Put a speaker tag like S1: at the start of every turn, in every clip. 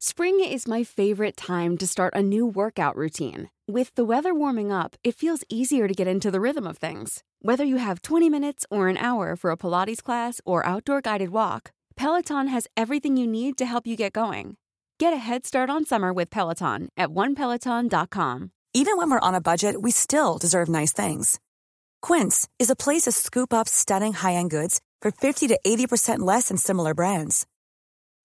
S1: Spring is my favorite time to start a new workout routine. With the weather warming up, it feels easier to get into the rhythm of things. Whether you have 20 minutes or an hour for a Pilates class or outdoor guided walk, Peloton has everything you need to help you get going. Get a head start on summer with Peloton at onepeloton.com.
S2: Even when we're on a budget, we still deserve nice things. Quince is a place to scoop up stunning high-end goods for 50 to 80% less than similar brands.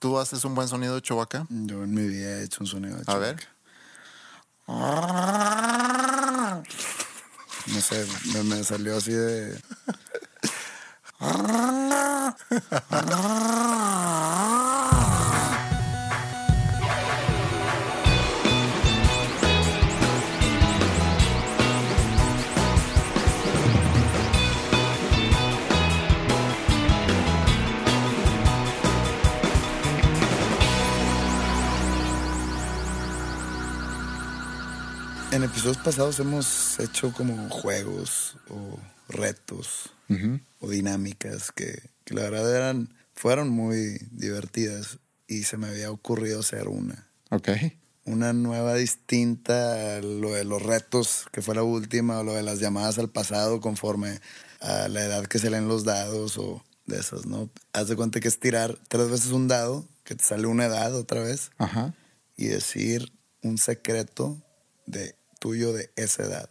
S3: ¿Tú haces un buen sonido de Chewbacca?
S4: Yo en mi vida he hecho un sonido de
S3: A ver.
S4: No sé, me, me salió así de... En episodios pasados hemos hecho como juegos o retos o dinámicas que, que la verdad eran, fueron muy divertidas y se me había ocurrido hacer una.
S3: Ok.
S4: Una nueva distinta a lo de los retos, que fue la última, o lo de las llamadas al pasado conforme a la edad que se leen los dados o de esas, ¿no? Haz de cuenta que es tirar tres veces un dado, que te sale una edad otra vez,
S3: Ajá.
S4: y decir un secreto de tuyo de esa edad.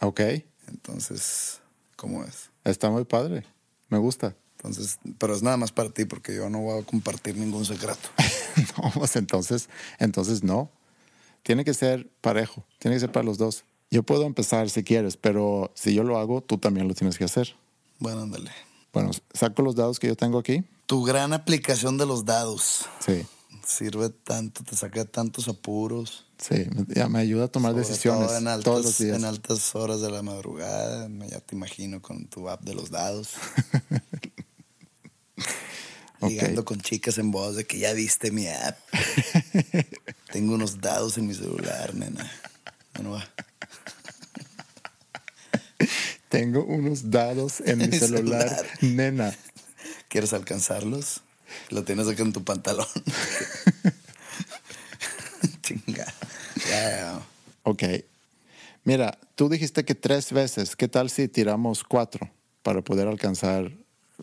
S3: Ok.
S4: Entonces, ¿cómo es?
S3: Está muy padre. Me gusta.
S4: Entonces, pero es nada más para ti porque yo no voy a compartir ningún secreto.
S3: no, pues entonces, entonces no. Tiene que ser parejo. Tiene que ser para los dos. Yo puedo empezar si quieres, pero si yo lo hago, tú también lo tienes que hacer.
S4: Bueno, ándale.
S3: Bueno, saco los dados que yo tengo aquí.
S4: Tu gran aplicación de los dados
S3: Sí.
S4: Sirve tanto, te saca tantos apuros.
S3: Sí, ya me ayuda a tomar
S4: sobre
S3: decisiones
S4: todo en altas,
S3: todos los días.
S4: En altas horas de la madrugada, me- ya te imagino con tu app de los dados. Ligando con chicas en voz de que ya viste mi app. Tengo unos dados en mi celular, nena. Bueno, va.
S3: Tengo unos dados en mi
S4: Mi
S3: celular,
S4: celular.
S3: nena.
S4: ¿Quieres alcanzarlos? Lo tienes acá en tu pantalón. Chinga. Ya.
S3: Ok. Mira, tú dijiste que tres veces. ¿Qué tal si tiramos cuatro para poder alcanzar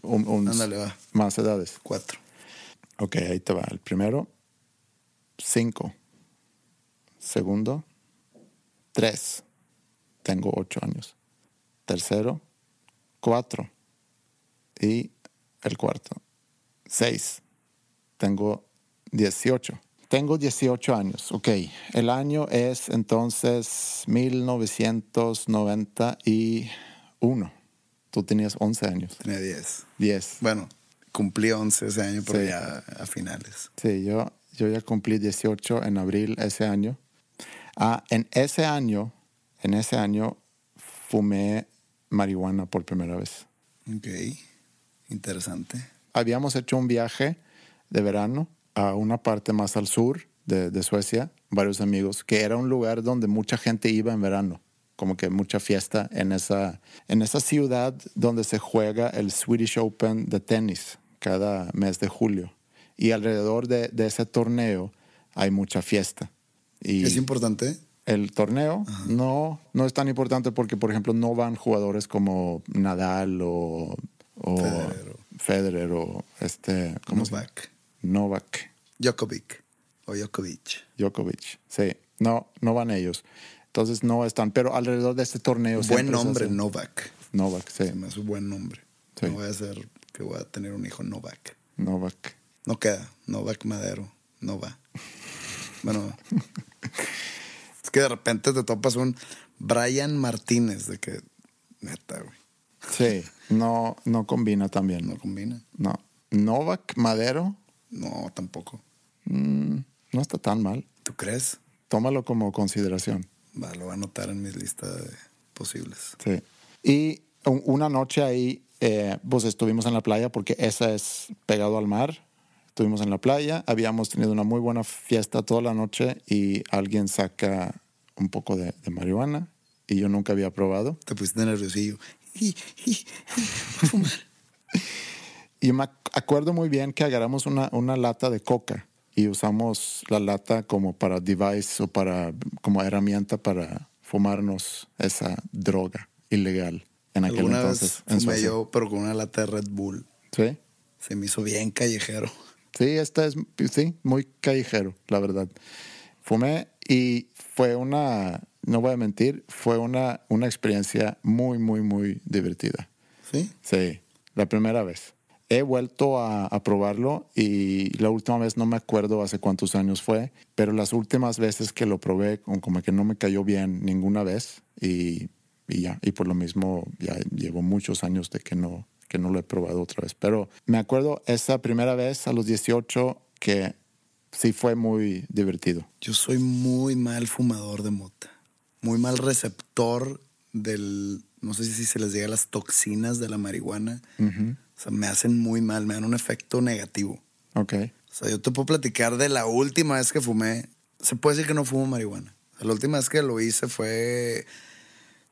S3: un, un-
S4: Ándale, va.
S3: más edades?
S4: Cuatro.
S3: Ok, ahí te va. El primero, cinco. Segundo, tres. Tengo ocho años. Tercero, cuatro. Y el cuarto, seis. Tengo 18. Tengo 18 años. Ok. El año es entonces 1991. Tú tenías 11 años.
S4: Tenía diez.
S3: 10.
S4: Bueno, cumplí 11 ese año, pero
S3: Sí.
S4: ya a finales.
S3: Sí, yo, yo ya cumplí 18 en abril ese año. Ah, en ese año, en ese año fumé marihuana por primera vez.
S4: Ok. Interesante.
S3: Habíamos hecho un viaje de verano a una parte más al sur de, de Suecia, varios amigos, que era un lugar donde mucha gente iba en verano, como que mucha fiesta en esa, en esa ciudad donde se juega el Swedish Open de tenis cada mes de julio. Y alrededor de, de ese torneo hay mucha fiesta. Y
S4: ¿Es importante?
S3: el torneo no, no es tan importante porque, por ejemplo, no van jugadores como Nadal o, o
S4: Federer
S3: Federer o este, ¿cómo?
S4: Novak.
S3: Novak
S4: Djokovic. O Djokovic.
S3: Djokovic. Sí, no, no van ellos. Entonces no están, pero alrededor de este torneo.
S4: Buen nombre,
S3: hace-
S4: Novak.
S3: Novak, sí.
S4: Se me hace un buen nombre.
S3: Sí.
S4: No voy a ser que voy a tener un hijo Novak.
S3: Novak.
S4: No queda. Novak Madero. No va. Bueno. es que de repente te topas un Brian Martínez de que neta, güey.
S3: Sí, no, no combina también.
S4: No combina.
S3: No. Novak Madero
S4: No, tampoco.
S3: no está tan mal.
S4: ¿Tú crees?
S3: tómalo como consideración.
S4: Va, lo voy a anotar en mi lista de posibles.
S3: Sí. Y un- una noche ahí, eh, pues estuvimos en la playa porque esa es pegado al mar. Estuvimos en la playa, habíamos tenido una muy buena fiesta toda la noche y alguien saca un poco de, de marihuana y yo nunca había probado.
S4: Te pusiste nerviosillo. Voy a fumar.
S3: Y me ac- acuerdo muy bien que agarramos una, una lata de coca y usamos la lata como para device o para como herramienta para fumarnos esa droga ilegal en aquel
S4: Alguna
S3: entonces.
S4: vez
S3: en
S4: fumé
S3: Suecia.
S4: yo, pero con una lata de Red Bull.
S3: ¿Sí?
S4: Se me hizo bien callejero.
S3: Sí, esta es sí, muy callejero, la verdad. Fumé y fue una, no voy a mentir, fue una, una experiencia muy, muy, muy divertida.
S4: ¿Sí?
S3: Sí, la primera vez. He vuelto a, a probarlo y la última vez no me acuerdo hace cuántos años fue, pero las últimas veces que lo probé como, como que no me cayó bien ninguna vez y, y ya, y por lo mismo ya llevo muchos años de que no, que no lo he probado otra vez. Pero me acuerdo esa primera vez a los 18 que sí fue muy divertido.
S4: Yo soy muy mal fumador de mota. Muy mal receptor del. No sé si se les llega las toxinas de la marihuana. O sea, me hacen muy mal, me dan un efecto negativo.
S3: Ok.
S4: O sea, yo te puedo platicar de la última vez que fumé. Se puede decir que no fumo marihuana. La última vez que lo hice fue,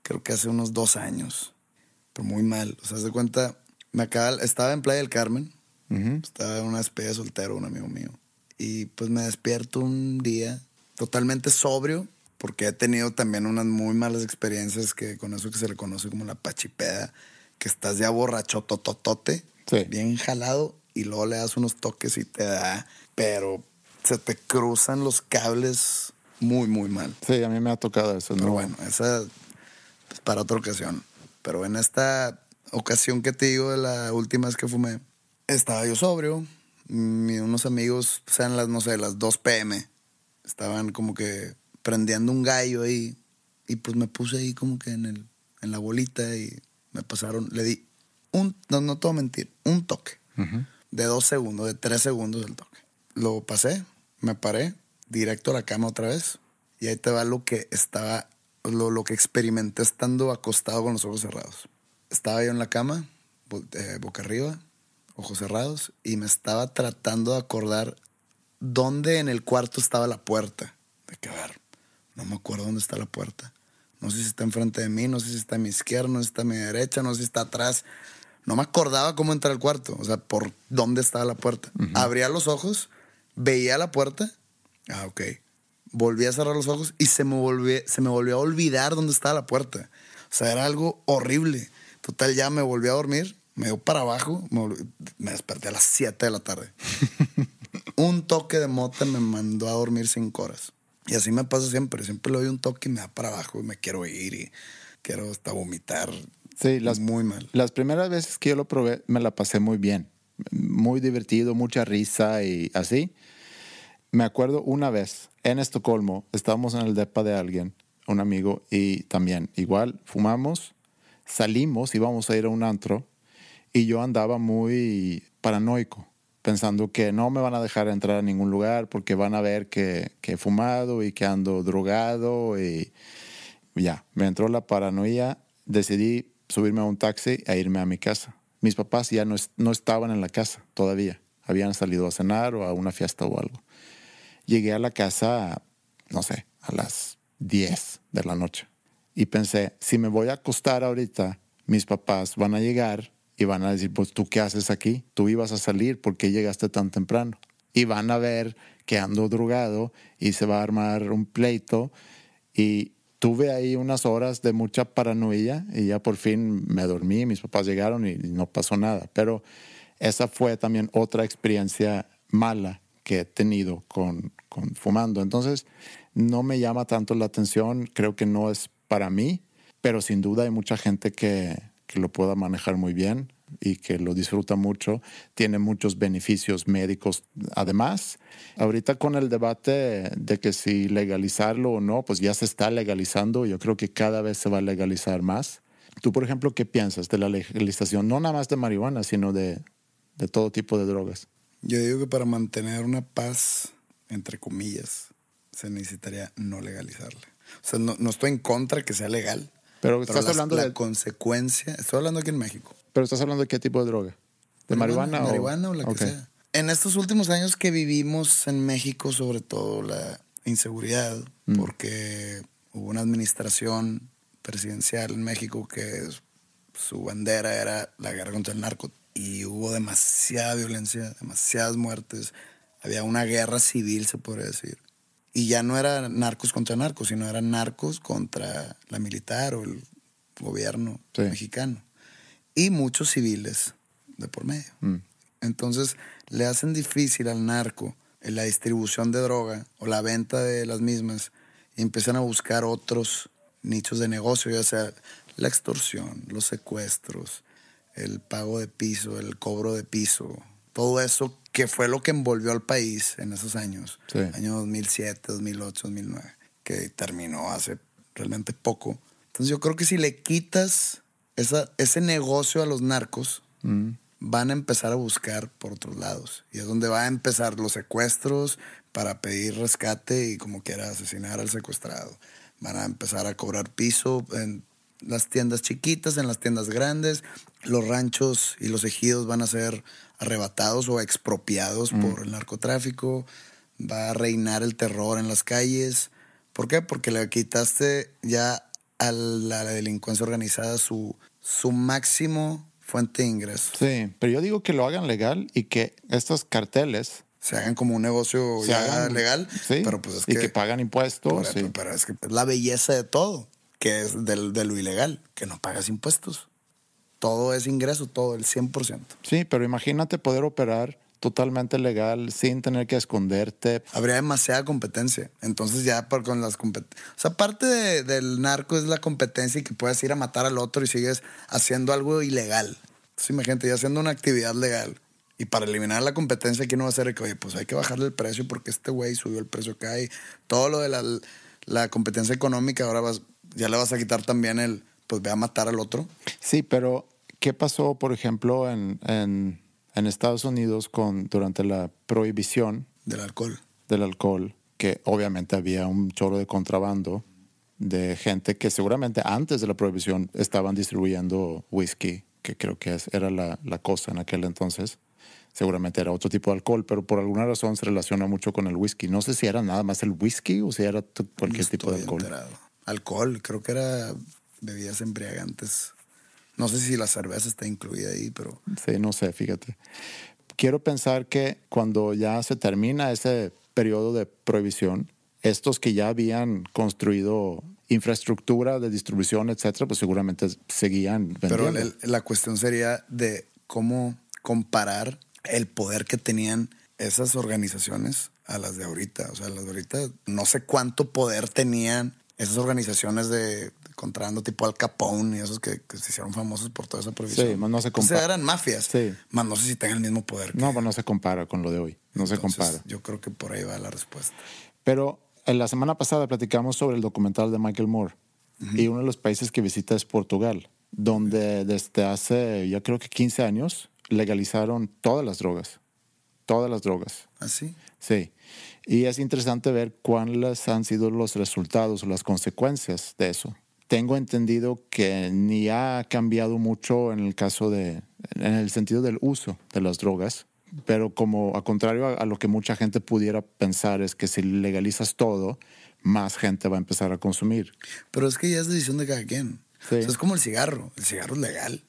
S4: creo que hace unos dos años. Pero muy mal. O sea, haz de cuenta, me acaba, estaba en Playa del Carmen. Estaba en una despedida de soltero, un amigo mío. Y pues me despierto un día totalmente sobrio, porque he tenido también unas muy malas experiencias que con eso que se le conoce como la pachipeda, que estás ya borracho tototote,
S3: Sí.
S4: bien jalado, y luego le das unos toques y te da, pero se te cruzan los cables muy, muy mal.
S3: Sí, a mí me ha tocado eso.
S4: Pero
S3: ¿no?
S4: bueno, esa es para otra ocasión. Pero en esta ocasión que te digo de la última vez que fumé, estaba yo sobrio. Mi- unos amigos, sean las, no sé, las 2 pm, estaban como que prendiendo un gallo ahí. Y pues me puse ahí como que en, el, en la bolita y me pasaron, le di un, no, no te voy a mentir, un toque. De dos segundos, de tres segundos el toque. Lo pasé, me paré, directo a la cama otra vez. Y ahí te va lo que estaba, lo, lo que experimenté estando acostado con los ojos cerrados. Estaba yo en la cama, bo- eh, boca arriba, ojos cerrados, y me estaba tratando de acordar dónde en el cuarto estaba la puerta. De que, a ver, no me acuerdo dónde está la puerta. No sé si está enfrente de mí, no sé si está a mi izquierda, no sé si está a mi derecha, no sé si está atrás. No me acordaba cómo entrar al cuarto, o sea, por dónde estaba la puerta. Abría los ojos, veía la puerta. Ah, ok. Volví a cerrar los ojos y se me, volvió, se me volvió a olvidar dónde estaba la puerta. O sea, era algo horrible. Total, ya me volví a dormir, me dio para abajo, me, volví- me desperté a las 7 de la tarde. un toque de mota me mandó a dormir cinco horas. Y así me pasa siempre. Siempre le doy un toque y me da para abajo y me quiero ir y quiero hasta vomitar.
S3: Sí, las,
S4: Muy mal.
S3: Las primeras veces que yo lo probé me la pasé muy bien. Muy divertido, mucha risa y así. Me acuerdo una vez en Estocolmo, estábamos en el depa de alguien, un amigo, y también igual fumamos, salimos, íbamos a ir a un antro y yo andaba muy paranoico, pensando que no me van a dejar entrar a ningún lugar porque van a ver que, que he fumado y que ando drogado y ya, me entró la paranoia, decidí subirme a un taxi e irme a mi casa. Mis papás ya no, no estaban en la casa todavía, habían salido a cenar o a una fiesta o algo. Llegué a la casa, no sé, a las 10 de la noche y pensé, si me voy a acostar ahorita, mis papás van a llegar y van a decir, pues tú qué haces aquí, tú ibas a salir, ¿por qué llegaste tan temprano? Y van a ver que ando drogado y se va a armar un pleito y tuve ahí unas horas de mucha paranoia y ya por fin me dormí, mis papás llegaron y no pasó nada. Pero esa fue también otra experiencia mala que he tenido con, con fumando. Entonces, no me llama tanto la atención, creo que no es para mí, pero sin duda hay mucha gente que, que lo pueda manejar muy bien y que lo disfruta mucho, tiene muchos beneficios médicos además. Ahorita con el debate de que si legalizarlo o no, pues ya se está legalizando, yo creo que cada vez se va a legalizar más. Tú, por ejemplo, ¿qué piensas de la legalización? No nada más de marihuana, sino de, de todo tipo de drogas.
S4: Yo digo que para mantener una paz, entre comillas, se necesitaría no legalizarla. O sea, no, no estoy en contra que sea legal.
S3: Pero estás hablando
S4: la
S3: de-
S4: consecuencia. Estoy hablando aquí en México.
S3: Pero estás hablando de qué tipo de droga? ¿De marihuana, o...?
S4: Marihuana o la que sea. En estos últimos años que vivimos en México, sobre todo la inseguridad,
S3: Mm.
S4: porque hubo una administración presidencial en México que su bandera era la guerra contra el narco y hubo demasiada violencia, demasiadas muertes. Había una guerra civil, se podría decir. Y ya no era narcos contra narcos, sino eran narcos contra la militar o el gobierno
S3: Sí.
S4: mexicano. Y muchos civiles de por medio.
S3: Mm.
S4: Entonces le hacen difícil al narco en la distribución de droga o la venta de las mismas y empiezan a buscar otros nichos de negocio, ya sea la extorsión, los secuestros, el pago de piso, el cobro de piso, todo eso que fue lo que envolvió al país en esos años,
S3: Sí.
S4: año 2007, 2008, 2009, que terminó hace realmente poco. Entonces yo creo que si le quitas esa, ese negocio a los narcos,
S3: Mm.
S4: van a empezar a buscar por otros lados. Y es donde va a empezar los secuestros para pedir rescate y como quiera asesinar al secuestrado. Van a empezar a cobrar piso en las tiendas chiquitas, en las tiendas grandes. Los ranchos y los ejidos van a ser arrebatados o expropiados por el narcotráfico. Va a reinar el terror en las calles. ¿Por qué? Porque le quitaste ya a la delincuencia organizada su, su máximo fuente de ingresos.
S3: Sí, pero yo digo que lo hagan legal y que estos carteles
S4: Se hagan como un negocio ya
S3: hagan
S4: legal.
S3: sí,
S4: pero pues es
S3: y
S4: que,
S3: que pagan impuestos.
S4: por-
S3: sí.
S4: pero es que es la belleza de todo, que es del- de lo ilegal, que no pagas impuestos. Todo es ingreso, todo, el 100%.
S3: Sí, pero imagínate poder operar totalmente legal sin tener que esconderte.
S4: Habría demasiada competencia. Entonces ya por, con las competencias... O sea, parte de- del narco es la competencia y que puedes ir a matar al otro y sigues haciendo algo ilegal. Entonces imagínate, ya haciendo una actividad legal. Y para eliminar la competencia, aquí no va a ser que, oye, pues hay que bajarle el precio porque este güey subió el precio acá y todo lo de la, la competencia económica, ahora vas, ya le vas a quitar también el, pues ve a matar al otro.
S3: Sí, pero ¿qué pasó, por ejemplo, en, en, en Estados Unidos con, durante la prohibición
S4: Del alcohol.
S3: del alcohol? Que obviamente había un chorro de contrabando de gente que seguramente antes de la prohibición estaban distribuyendo whisky, que creo que era la, la cosa en aquel entonces. Seguramente era otro tipo de alcohol, pero por alguna razón se relaciona mucho con el whisky. No sé si era nada más el whisky o si era cualquier
S4: No
S3: tipo de alcohol.
S4: enterado. Alcohol, creo que era bebidas embriagantes. No sé si la cerveza está incluida ahí, pero
S3: Sí, no sé, fíjate. Quiero pensar que cuando ya se termina ese periodo de prohibición, estos que ya habían construido infraestructura de distribución, etcétera, pues seguramente seguían
S4: Pero
S3: vendiendo.
S4: el- la cuestión sería de cómo comparar el poder que tenían esas organizaciones a las de ahorita. O sea, las de ahorita, no sé cuánto poder tenían esas organizaciones de, contrabando tipo Al Capone y esos que, que se hicieron famosos por toda esa prohibición.
S3: Sí, más no se
S4: O sea, eran mafias.
S3: Sí.
S4: Más no sé si tengan el mismo poder. que-
S3: No, pues no se compara con lo de hoy. No se
S4: Entonces,
S3: compara.
S4: Yo creo que por ahí va la respuesta.
S3: Pero en la semana pasada platicamos sobre el documental de Michael Moore. Y uno de los países que visita es Portugal, donde desde hace, ya creo que 15 años, legalizaron todas las drogas. Todas las drogas.
S4: ¿Así?
S3: Sí. Y es interesante ver cuáles han sido los resultados o las consecuencias de eso. Tengo entendido que ni ha cambiado mucho en el caso de, en el sentido del uso de las drogas, pero como a contrario a, a lo que mucha gente pudiera pensar es que si legalizas todo, más gente va a empezar a consumir.
S4: Pero es que ya es decisión de cada quien.
S3: Sí.
S4: O sea, es como el cigarro. El cigarro es legal.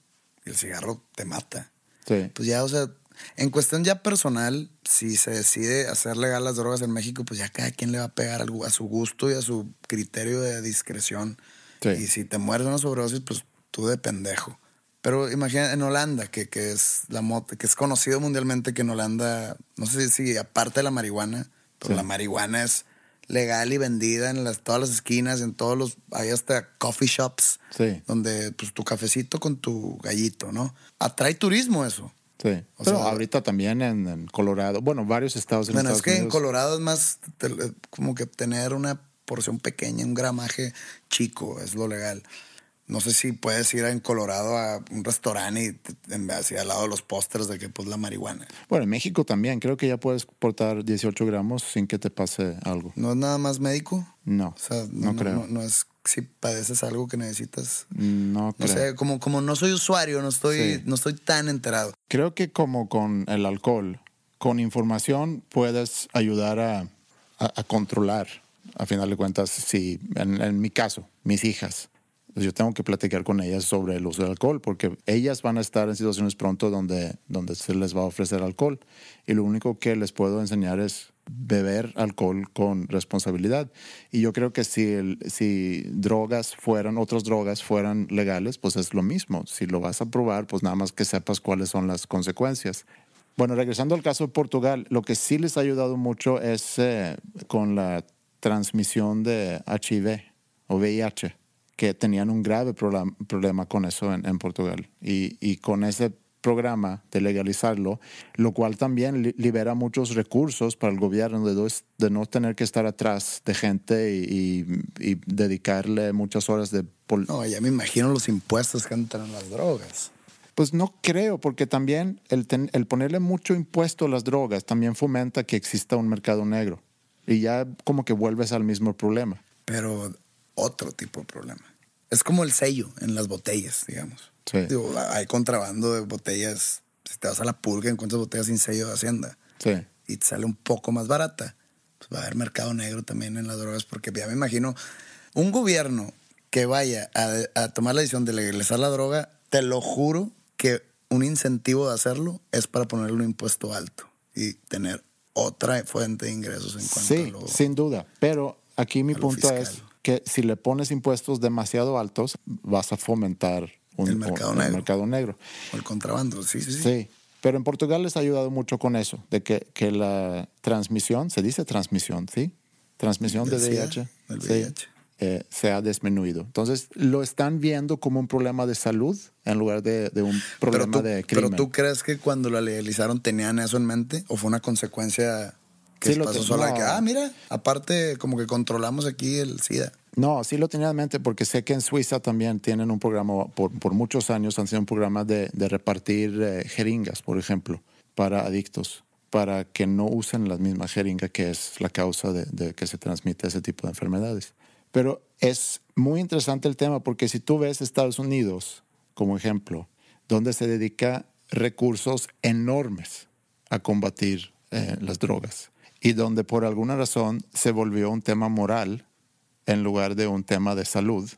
S4: El cigarro te mata.
S3: Sí.
S4: Pues ya, o sea, en cuestión ya personal, si se decide hacer legal las drogas en México, pues ya cada quien le va a pegar a su gusto y a su criterio de discreción.
S3: Sí.
S4: Y si te mueres de una sobredosis, pues tú de pendejo. Pero imagina en Holanda, que, que es la mota, que es conocido mundialmente que en Holanda, no sé si aparte de la marihuana, pero
S3: Sí.
S4: la marihuana es legal y vendida en las, todas las esquinas, en todos los, hay hasta coffee shops,
S3: Sí.
S4: donde pues tu cafecito con tu gallito, ¿no? Atrae turismo eso.
S3: Sí.
S4: O
S3: Pero
S4: sea,
S3: ahorita también en, en Colorado, bueno, varios estados en
S4: Bueno, es que en
S3: Unidos.
S4: Colorado es más te- como que tener una porción pequeña, un gramaje chico, es lo legal. No sé si puedes ir en Colorado a un restaurante y en- así al lado de los pósters de que pues la marihuana.
S3: Bueno, en México también. Creo que ya puedes portar 18 gramos sin que te pase algo.
S4: ¿No es nada más médico?
S3: No,
S4: O sea,
S3: no,
S4: no,
S3: creo.
S4: no- no es si padeces algo que necesitas.
S3: No
S4: No
S3: creo.
S4: sé, como, como no soy usuario, no estoy,
S3: Sí.
S4: no estoy tan enterado.
S3: Creo que como con el alcohol, con información puedes ayudar a, a- a controlar, a final de cuentas, si en, en mi caso, mis hijas, pues yo tengo que platicar con ellas sobre el uso del alcohol, porque ellas van a estar en situaciones pronto donde, donde se les va a ofrecer alcohol. Y lo único que les puedo enseñar es beber alcohol con responsabilidad. Y yo creo que si, el- si drogas fueran, otras drogas fueran legales, pues es lo mismo. Si lo vas a probar, pues nada más que sepas cuáles son las consecuencias. Bueno, regresando al caso de Portugal, lo que sí les ha ayudado mucho es eh, con la transmisión de HIV o VIH, que tenían un grave problema con eso en, en Portugal. Y, y con ese programa de legalizarlo, lo cual también li- libera muchos recursos para el gobierno de, dos- de no tener que estar atrás de gente y, y- y dedicarle muchas horas de...
S4: No, ya me imagino los impuestos que entran en las drogas.
S3: Pues no creo, porque también el, ten- el ponerle mucho impuesto a las drogas también fomenta que exista un mercado negro. Y ya como que vuelves al mismo problema.
S4: Pero otro tipo de problema. Es como el sello en las botellas, digamos.
S3: Sí.
S4: Digo, hay contrabando de botellas. Si te vas a la pulga, encuentras botellas sin sello de Hacienda
S3: Sí.
S4: y te sale un poco más barata. Pues va a haber mercado negro también en las drogas, porque ya me imagino un gobierno que vaya a, a tomar la decisión de legalizar la droga, te lo juro que un incentivo de hacerlo es para ponerle un impuesto alto y tener otra fuente de ingresos en cuanto a
S3: Sí,
S4: lo...
S3: sin duda. Pero aquí mi
S4: a
S3: punto
S4: fiscal.
S3: es que si le pones impuestos demasiado altos, vas a fomentar un,
S4: El mercado
S3: un-
S4: negro.
S3: mercado negro.
S4: o el contrabando. Sí, sí, sí.
S3: Sí. Pero en Portugal les ha ayudado mucho con eso, de que, que la transmisión, se dice transmisión, ¿sí? Transmisión de VIH, sí,
S4: VIH.
S3: eh, se ha disminuido. Entonces, lo están viendo como un problema de salud en lugar de, de un problema
S4: tú,
S3: de crimen.
S4: Pero tú crees que cuando la legalizaron tenían eso en mente o fue una consecuencia que
S3: Sí, lo
S4: pasó sola?
S3: no.
S4: Que, ah, mira, aparte como que controlamos aquí el SIDA.
S3: No, sí lo tenía en mente porque sé que en Suiza también tienen un programa, por, por muchos años han sido un programa de, de repartir eh, jeringas, por ejemplo, para adictos, para que no usen la misma jeringa que es la causa de, de que se transmite ese tipo de enfermedades. Pero es muy interesante el tema porque si tú ves Estados Unidos como ejemplo, donde se dedica recursos enormes a combatir eh, las drogas y donde por alguna razón se volvió un tema moral en lugar de un tema de salud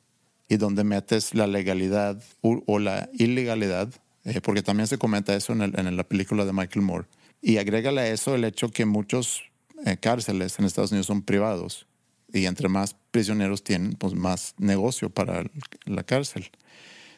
S3: y donde metes la legalidad o la ilegalidad, eh, porque también se comenta eso en, el- en la película de Michael Moore, y agrégale a eso el hecho que muchos eh, cárceles en Estados Unidos son privados y entre más prisioneros tienen, pues más negocio para la cárcel.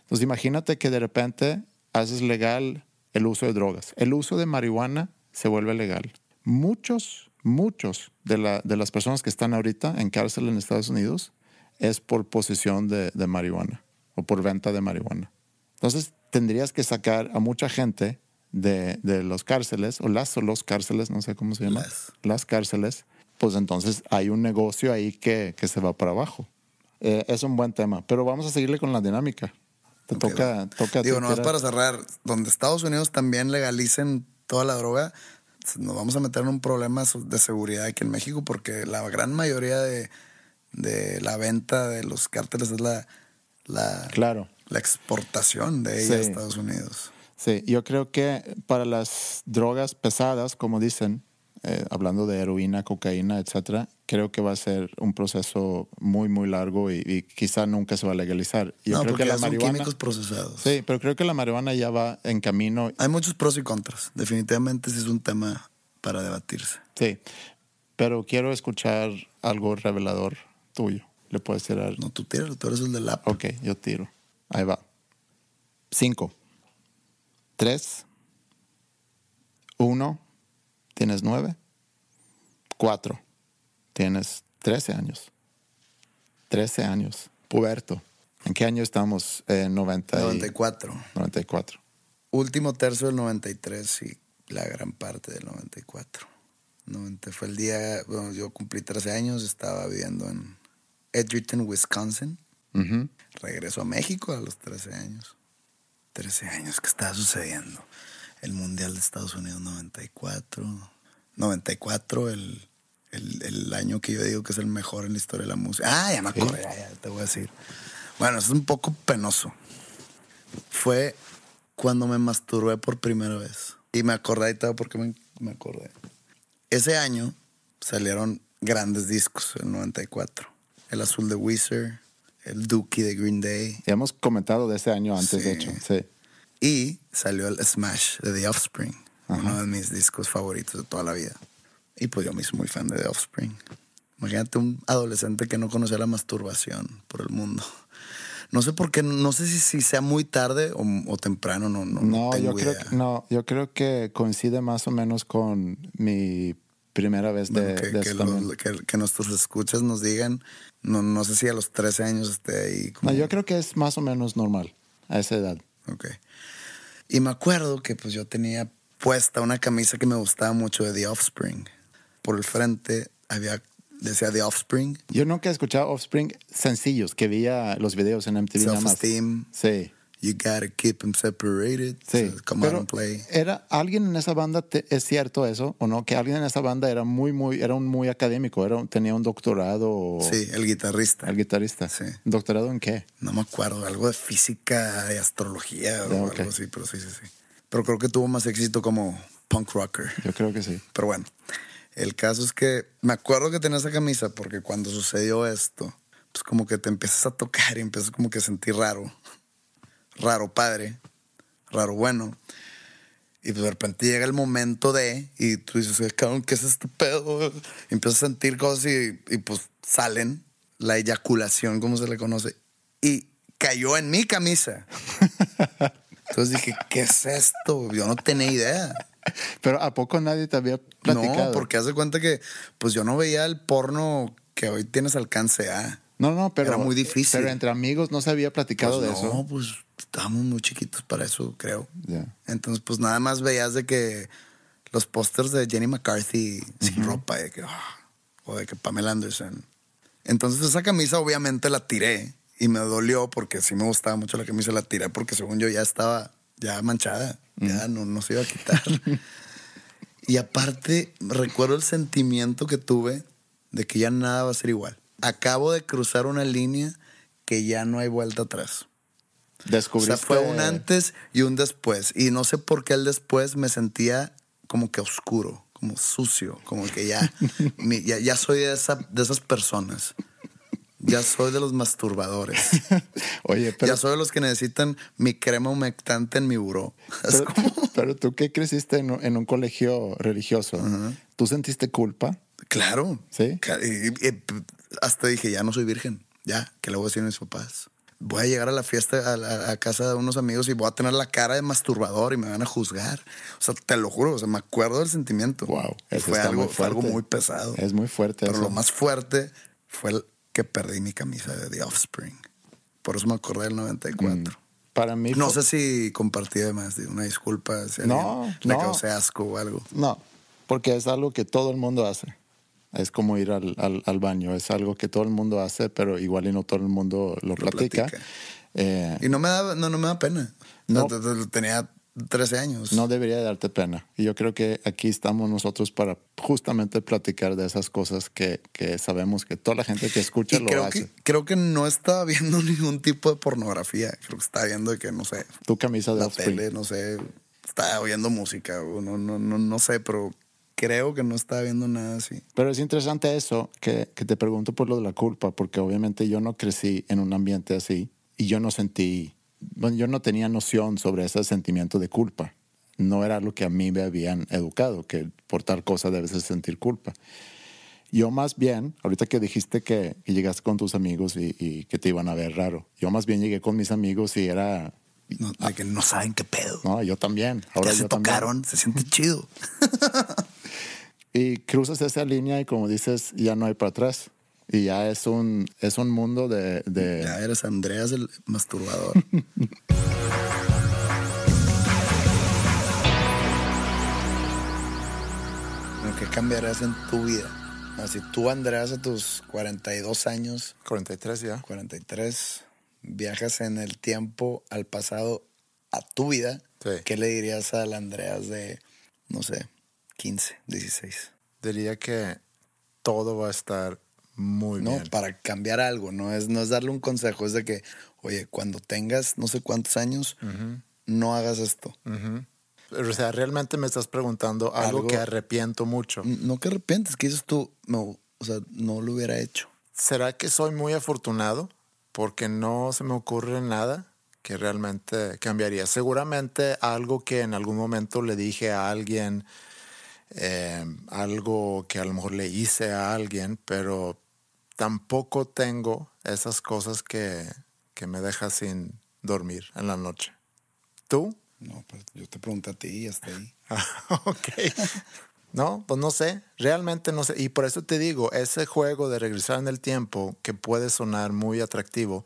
S3: Entonces imagínate que de repente haces legal el uso de drogas. El uso de marihuana se vuelve legal. Muchos, muchos de, la- de las personas que están ahorita en cárcel en Estados Unidos es por posesión de, de marihuana o por venta de marihuana. Entonces tendrías que sacar a mucha gente de, de los cárceles o las o los cárceles, no sé cómo se llama,
S4: Las.
S3: las cárceles, pues entonces hay un negocio ahí que, que se va para abajo. Eh, es un buen tema, pero vamos a seguirle con la dinámica. Te
S4: Ok,
S3: toca,
S4: va.
S3: toca.
S4: Digo, nomás
S3: tirar.
S4: para cerrar, donde Estados Unidos también legalicen toda la droga, nos vamos a meter en un problema de seguridad aquí en México porque la gran mayoría de, de la venta de los cárteles es la, la,
S3: Claro.
S4: la exportación de ella a. Estados Unidos.
S3: Sí, yo creo que para las drogas pesadas, como dicen, eh, hablando de heroína, cocaína, etcétera, creo que va a ser un proceso muy, muy largo y, y quizá nunca se va a legalizar. Yo
S4: no,
S3: creo
S4: porque
S3: que la
S4: ya son
S3: marihuana.
S4: químicos procesados.
S3: Sí, pero creo que la marihuana ya va en camino.
S4: Hay muchos pros y contras. Definitivamente sí es un tema para debatirse.
S3: Sí, pero quiero escuchar algo revelador tuyo. Le puedes tirar.
S4: No, tú tíralo, tú eres el del app.
S3: Ok, yo tiro. Ahí va. Cinco. Tres. Uno. Tienes nueve. Cuatro. Tienes trece años. Trece años. Puberto. ¿En qué año estamos? En 90 y-
S4: 94.
S3: 94.
S4: Último tercio del 93 y la gran parte del 94. 90 fue el día, bueno, yo cumplí 13 años, estaba viviendo en Edgerton, Wisconsin. Regreso a México a los 13 años. 13 años, ¿qué estaba sucediendo? El Mundial de Estados Unidos 94. 94, el, el, el año que yo digo que es el mejor en la historia de la música. Ah, ya me acuerdo, ya, ya te voy a decir. Bueno, es un poco penoso. Fue cuando me masturbé por primera vez. Y me acordé y todo porque me, me acordé. Ese año salieron grandes discos, el 94. El azul de Weezer, el Dookie de Green Day.
S3: Ya hemos comentado de ese año antes, de
S4: Sí.
S3: hecho. Sí.
S4: Y salió el Smash de The Offspring, uno de mis discos favoritos de toda la vida. Y pues yo me hice muy fan de The Offspring. Imagínate un adolescente que no conocía la masturbación por el mundo. No sé por qué, no sé si, si sea muy tarde o, o temprano, no, no, no
S3: No, yo creo,
S4: idea.
S3: que, no, yo creo que coincide más o menos con mi primera vez de,
S4: Bueno, que,
S3: de
S4: que
S3: eso
S4: los-
S3: también.
S4: que- que nuestros escuchas nos digan, no, no sé si a los 13 años esté ahí. como-
S3: No, yo creo que es más o menos normal a esa edad.
S4: Ok. Y me acuerdo que pues yo tenía puesta una camisa que me gustaba mucho de The Offspring. Por el frente había, decía The Offspring,
S3: Yo nunca he escuchado Offspring sencillos, que veía los videos en MTV nada más.
S4: Self-Esteem,
S3: Sí,
S4: You Gotta Keep Them Separated,
S3: sí.
S4: so Come Out
S3: Pero
S4: and Play.
S3: era alguien en esa banda, te- ¿es cierto eso o no? Que alguien en esa banda era muy, muy, era un muy académico, era, tenía un doctorado. o-
S4: Sí, el guitarrista.
S3: El guitarrista.
S4: Sí.
S3: ¿Doctorado en qué?
S4: No me acuerdo, algo de física y astrología o
S3: Ya, ok.
S4: algo así, pero sí, sí, sí. Pero creo que tuvo más éxito como punk rocker.
S3: Yo creo que sí.
S4: Pero bueno, el caso es que me acuerdo que tenía esa camisa porque cuando sucedió esto, pues como que te empiezas a tocar y empiezas como que a sentir raro. Raro padre, raro bueno. Y pues de repente llega el momento de, y tú dices, "Ay, cabrón, ¿qué es este pedo? Y empiezas a sentir cosas y, y pues salen, la eyaculación, como se le conoce, y cayó en mi camisa. Entonces dije, ¿qué es esto? Yo no tenía idea.
S3: Pero ¿a poco nadie te había platicado?
S4: No, porque haz de cuenta que pues yo no veía el porno que hoy tienes alcance a.
S3: No, no, pero.
S4: Era muy difícil.
S3: Pero entre amigos no se había platicado
S4: Pues
S3: de
S4: no,
S3: eso.
S4: pues estábamos muy chiquitos para eso, creo.
S3: Ya.
S4: Entonces, pues nada más veías de que los pósters de Jenny McCarthy sin ropa, de que, ah, o de que Pamela Anderson. Entonces esa camisa obviamente la tiré y me dolió porque sí me gustaba mucho la camisa, la tiré porque según yo ya estaba ya manchada, ya no, no se iba a quitar. y aparte recuerdo el sentimiento que tuve de que ya nada va a ser igual. Acabo de cruzar una línea que ya no hay vuelta atrás. O
S3: Descubriste.
S4: sea, fue un antes y un después. Y no sé por qué el después me sentía como que oscuro, como sucio, como que ya, mi- ya, ya soy de, esa, de esas personas. Ya soy de los masturbadores.
S3: Oye, pero.
S4: ya soy de los que necesitan mi crema humectante en mi buró.
S3: Pero, pero tú que creciste en, un- en un colegio religioso, ¿tú sentiste culpa?
S4: claro.
S3: Sí.
S4: Y- hasta dije, ya no soy virgen. Ya, ¿qué le voy a decir a mis papás? Voy a llegar a la fiesta, a, la- a casa de unos amigos y voy a tener la cara de masturbador y me van a juzgar. O sea, te lo juro, o sea, me acuerdo del sentimiento.
S3: Wow, eso
S4: fue algo,
S3: muy
S4: fue algo muy pesado.
S3: Es muy fuerte.
S4: Pero
S3: eso.
S4: lo más fuerte fue el que perdí mi camisa de The Offspring. Por eso me acordé del 94.
S3: Para mí.
S4: No
S3: fue-
S4: sé si compartí además, digo, una disculpa si
S3: No,
S4: le
S3: no.
S4: causé asco o algo.
S3: No, porque es algo que todo el mundo hace. Es como ir al, al- al baño. Es algo que todo el mundo hace, pero igual y no todo el mundo lo, platica.
S4: platica.
S3: Eh,
S4: Y no me da, no, no me da pena.
S3: No.
S4: No. Tenía 13 años.
S3: no debería darte pena. Y yo creo que aquí estamos nosotros para justamente platicar de esas cosas que, que sabemos que toda la gente que escucha
S4: Y
S3: lo
S4: creo
S3: hace.
S4: que, creo que no estaba viendo ningún tipo de pornografía. Creo que estaba viendo de que, no sé,
S3: Tu camisa de
S4: la tele, no sé, estaba oyendo música, o no, no, no, no sé, pero creo que no estaba viendo nada así.
S3: Pero es interesante eso, que, que te pregunto por lo de la culpa, porque obviamente yo no crecí en un ambiente así y yo no sentí, bueno, yo no tenía noción sobre ese sentimiento de culpa. No era lo que a mí me habían educado, que por tal cosa debes de sentir culpa. Yo más bien, ahorita que dijiste que, que llegaste con tus amigos y, y que te iban a ver raro, yo más bien llegué con mis amigos y era,
S4: No, de que no saben qué pedo.
S3: no, yo también. Ahora
S4: ya se
S3: yo también.
S4: tocaron, se siente chido.
S3: Y cruzas esa línea y como dices, ya no hay para atrás. Y ya es un, es un mundo de... de
S4: Ya eres Andreas el masturbador. ¿Qué cambiarás en tu vida? Así tú, Andreas, a tus 42 años,
S3: 43 ya.
S4: 43, viajas en el tiempo al pasado a tu vida,
S3: Sí.
S4: ¿qué le dirías al Andreas de, no sé, 15, 16?
S3: Diría que todo va a estar muy
S4: No,
S3: bien.
S4: para cambiar algo, no es, no es darle un consejo, es de que, oye, cuando tengas no sé cuántos años, no hagas esto.
S3: O sea, realmente me estás preguntando algo,
S4: Algo-
S3: que arrepiento mucho.
S4: No que arrepientes, que dices tú, no, o sea, no lo hubiera hecho.
S3: ¿Será que soy muy afortunado? Porque no se me ocurre nada que realmente cambiaría. Seguramente algo que en algún momento le dije a alguien, eh, algo que a lo mejor le hice a alguien, pero tampoco tengo esas cosas que, que me dejan sin dormir en la noche. ¿Tú?
S4: No, pues yo te pregunté a ti y hasta ahí.
S3: ok. No, pues no sé, realmente no sé. Y por eso te digo, ese juego de regresar en el tiempo, que puede sonar muy atractivo,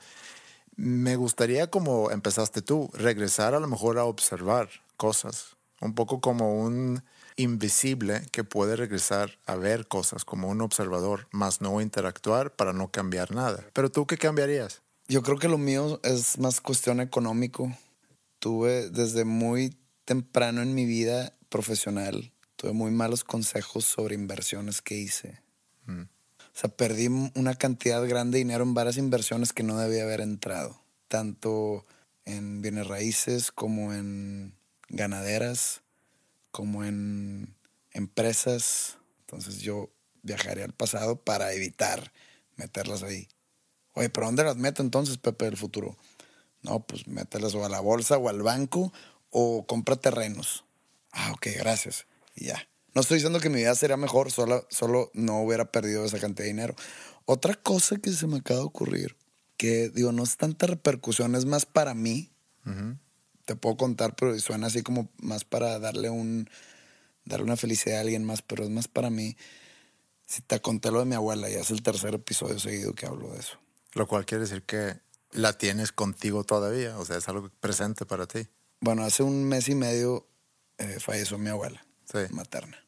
S3: me gustaría como empezaste tú, regresar a lo mejor a observar cosas, un poco como un invisible que puede regresar a ver cosas como un observador, más no interactuar para no cambiar nada. Pero tú qué cambiarías?
S4: Yo creo que lo mío es más cuestión económico. Tuve desde muy temprano en mi vida profesional, tuve muy malos consejos sobre inversiones que hice. O sea, perdí una cantidad grande de dinero en varias inversiones que no debía haber entrado, tanto en bienes raíces como en ganaderas, como en empresas. Entonces yo viajaría al pasado para evitar meterlas ahí. Oye, ¿pero dónde las meto entonces, Pepe, del futuro? No, pues mételas o a la bolsa o al banco o compra terrenos. Ah, ok, gracias. Y ya. No estoy diciendo que mi vida sería mejor, solo, solo no hubiera perdido esa cantidad de dinero. Otra cosa que se me acaba de ocurrir, que digo, no es tanta repercusión, es más para mí. Te puedo contar, pero suena así como más para darle un darle una felicidad a alguien más, pero es más para mí. Si te conté lo de mi abuela, ya es el tercer episodio seguido que hablo de eso.
S3: Lo cual quiere decir que la tienes contigo todavía, o sea, es algo presente para ti.
S4: Bueno, hace un mes y medio eh, falleció mi abuela
S3: Sí.
S4: materna.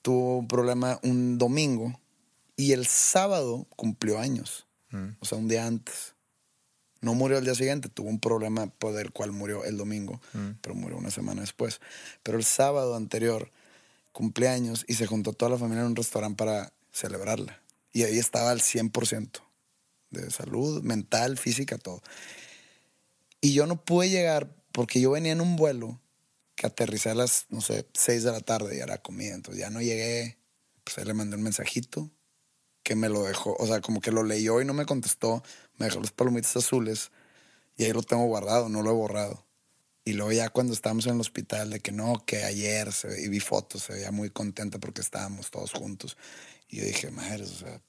S4: Tuvo un problema un domingo y el sábado cumplió años. O sea, un día antes. No murió el día siguiente, tuvo un problema por el cual murió el domingo, pero murió una semana después. Pero el sábado anterior cumpleaños y se juntó toda la familia en un restaurante para celebrarla. Y ahí estaba al 100% de salud, mental, física, todo. Y yo no pude llegar porque yo venía en un vuelo que aterricé a las, no sé, 6 de la tarde y era comida. Entonces ya no llegué. Pues ahí le mandé un mensajito que me lo dejó, o sea, como que lo leyó y no me contestó. Me dejó los palomitas azules y ahí lo tengo guardado, no lo he borrado. Y luego ya cuando estábamos en el hospital, de que no, que ayer, se, ve- y vi fotos, se veía muy contenta porque estábamos todos juntos. Y yo dije, madre, o sea,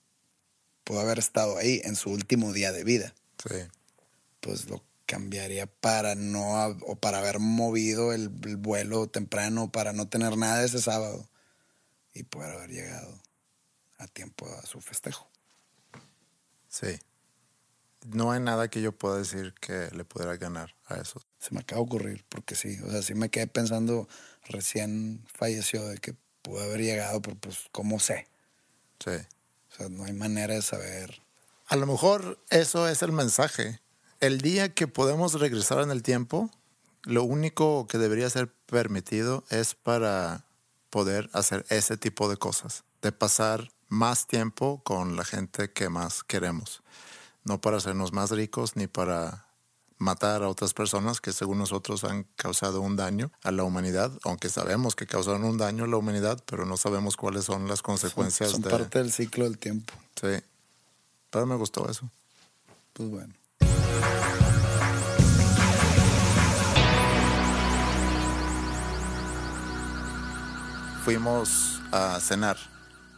S4: pudo haber estado ahí en su último día de vida
S3: Sí.
S4: pues lo cambiaría para no o para haber movido el, el vuelo temprano para no tener nada ese sábado y poder haber llegado a tiempo a su festejo.
S3: Sí. No hay nada que yo pueda decir que le pudiera ganar a eso.
S4: Se me acaba de ocurrir porque sí, o sea, sí me quedé pensando recién falleció de que pudo haber llegado, pero pues cómo sé.
S3: Sí.
S4: O sea, no hay manera de saber.
S3: A lo mejor eso es el mensaje. El día que podemos regresar en el tiempo, lo único que debería ser permitido es para poder hacer ese tipo de cosas, de pasar más tiempo con la gente que más queremos, no para hacernos más ricos ni para matar a otras personas que según nosotros han causado un daño a la humanidad, aunque sabemos que causaron un daño a la humanidad, pero no sabemos cuáles son las
S4: Son,
S3: consecuencias
S4: son
S3: de...
S4: parte del ciclo del tiempo.
S3: Sí. Pero me gustó eso.
S4: Pues bueno.
S3: Fuimos a cenar.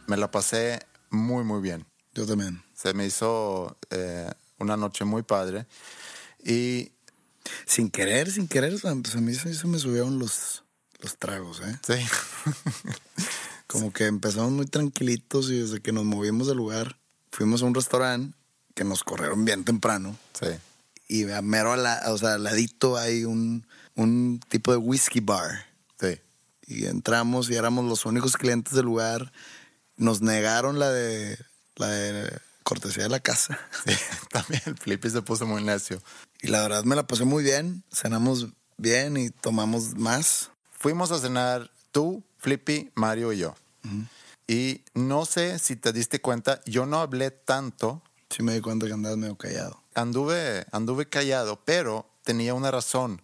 S3: Me la pasé muy, muy bien.
S4: Yo también.
S3: Se me hizo eh, una noche muy padre. Y
S4: Sin querer, sin querer, pues a mí se, se me subieron los, los tragos, ¿eh?
S3: sí,
S4: Como que empezamos muy tranquilitos y desde que nos movimos del lugar, fuimos a un restaurante que nos corrieron bien temprano.
S3: sí,
S4: Y a mero la- o sea, al ladito hay un, un tipo de whisky bar.
S3: sí.
S4: Y entramos y éramos los únicos clientes del lugar. Nos negaron la de, la de cortesía de la casa.
S3: Sí, también el Flippy se puso muy necio.
S4: Y la verdad me la pasé muy bien. Cenamos bien y tomamos más.
S3: Fuimos a cenar tú, Flippy, Mario y yo. Y no sé si te diste cuenta, yo no hablé tanto.
S4: Sí me di cuenta que andabas medio callado.
S3: Anduve, anduve callado, pero tenía una razón.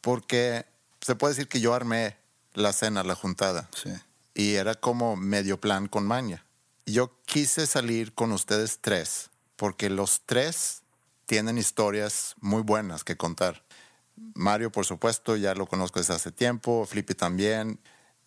S3: Porque se puede decir que yo armé la cena, la juntada.
S4: Sí.
S3: Y era como medio plan con maña. Yo quise salir con ustedes tres, porque los tres tienen historias muy buenas que contar. Mario, por supuesto, ya lo conozco desde hace tiempo, Flippy también,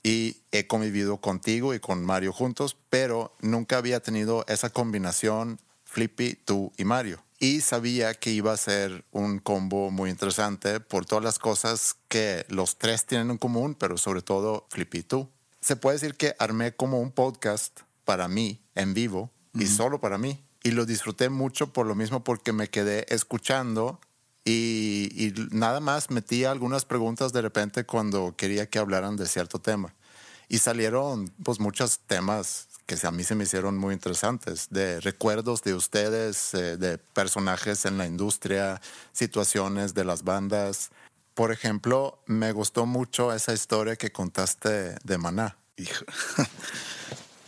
S3: y he convivido contigo y con Mario juntos, pero nunca había tenido esa combinación Flippy, tú y Mario. Y sabía que iba a ser un combo muy interesante por todas las cosas que los tres tienen en común, pero sobre todo Flippy tú. Se puede decir que armé como un podcast para mí en vivo y solo para mí. Y lo disfruté mucho por lo mismo porque me quedé escuchando y, y nada más metía algunas preguntas de repente cuando quería que hablaran de cierto tema. Y salieron pues muchos temas que a mí se me hicieron muy interesantes, de recuerdos de ustedes, eh, de personajes en la industria, situaciones de las bandas. Por ejemplo, me gustó mucho esa historia que contaste de Maná.
S4: Hijo.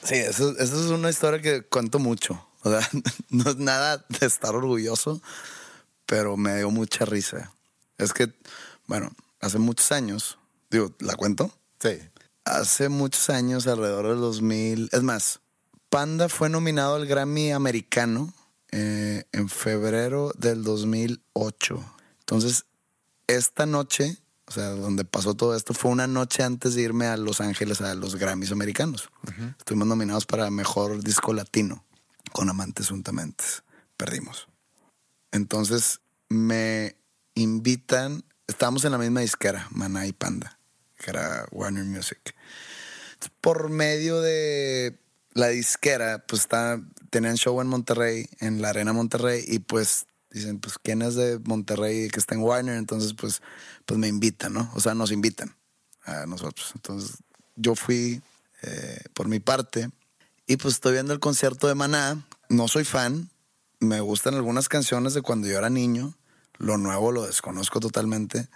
S4: Sí, eso, eso es una historia que cuento mucho. O sea, no es nada de estar orgulloso, pero me dio mucha risa. Es que, bueno, hace muchos años, digo, ¿la cuento?
S3: Sí.
S4: Hace muchos años, alrededor del 2000, es más, Panda fue nominado al Grammy americano eh, en febrero del 2008. Entonces, esta noche, o sea, donde pasó todo esto, fue una noche antes de irme a Los Ángeles a los Grammys americanos. Estuvimos nominados para Mejor Disco Latino con Amantes Untamentes. Perdimos. Entonces, me invitan, estábamos en la misma disquera, Maná y Panda, que era Warner Music. Por medio de la disquera, pues está, tenían show en Monterrey, en la Arena Monterrey, y pues dicen, pues, ¿quién es de Monterrey que está en Warner? Entonces, pues, pues me invitan, ¿no? O sea, nos invitan a nosotros. Entonces, yo fui eh, por mi parte, y pues estoy viendo el concierto de Maná. No soy fan, me gustan algunas canciones de cuando yo era niño. Lo nuevo lo desconozco totalmente,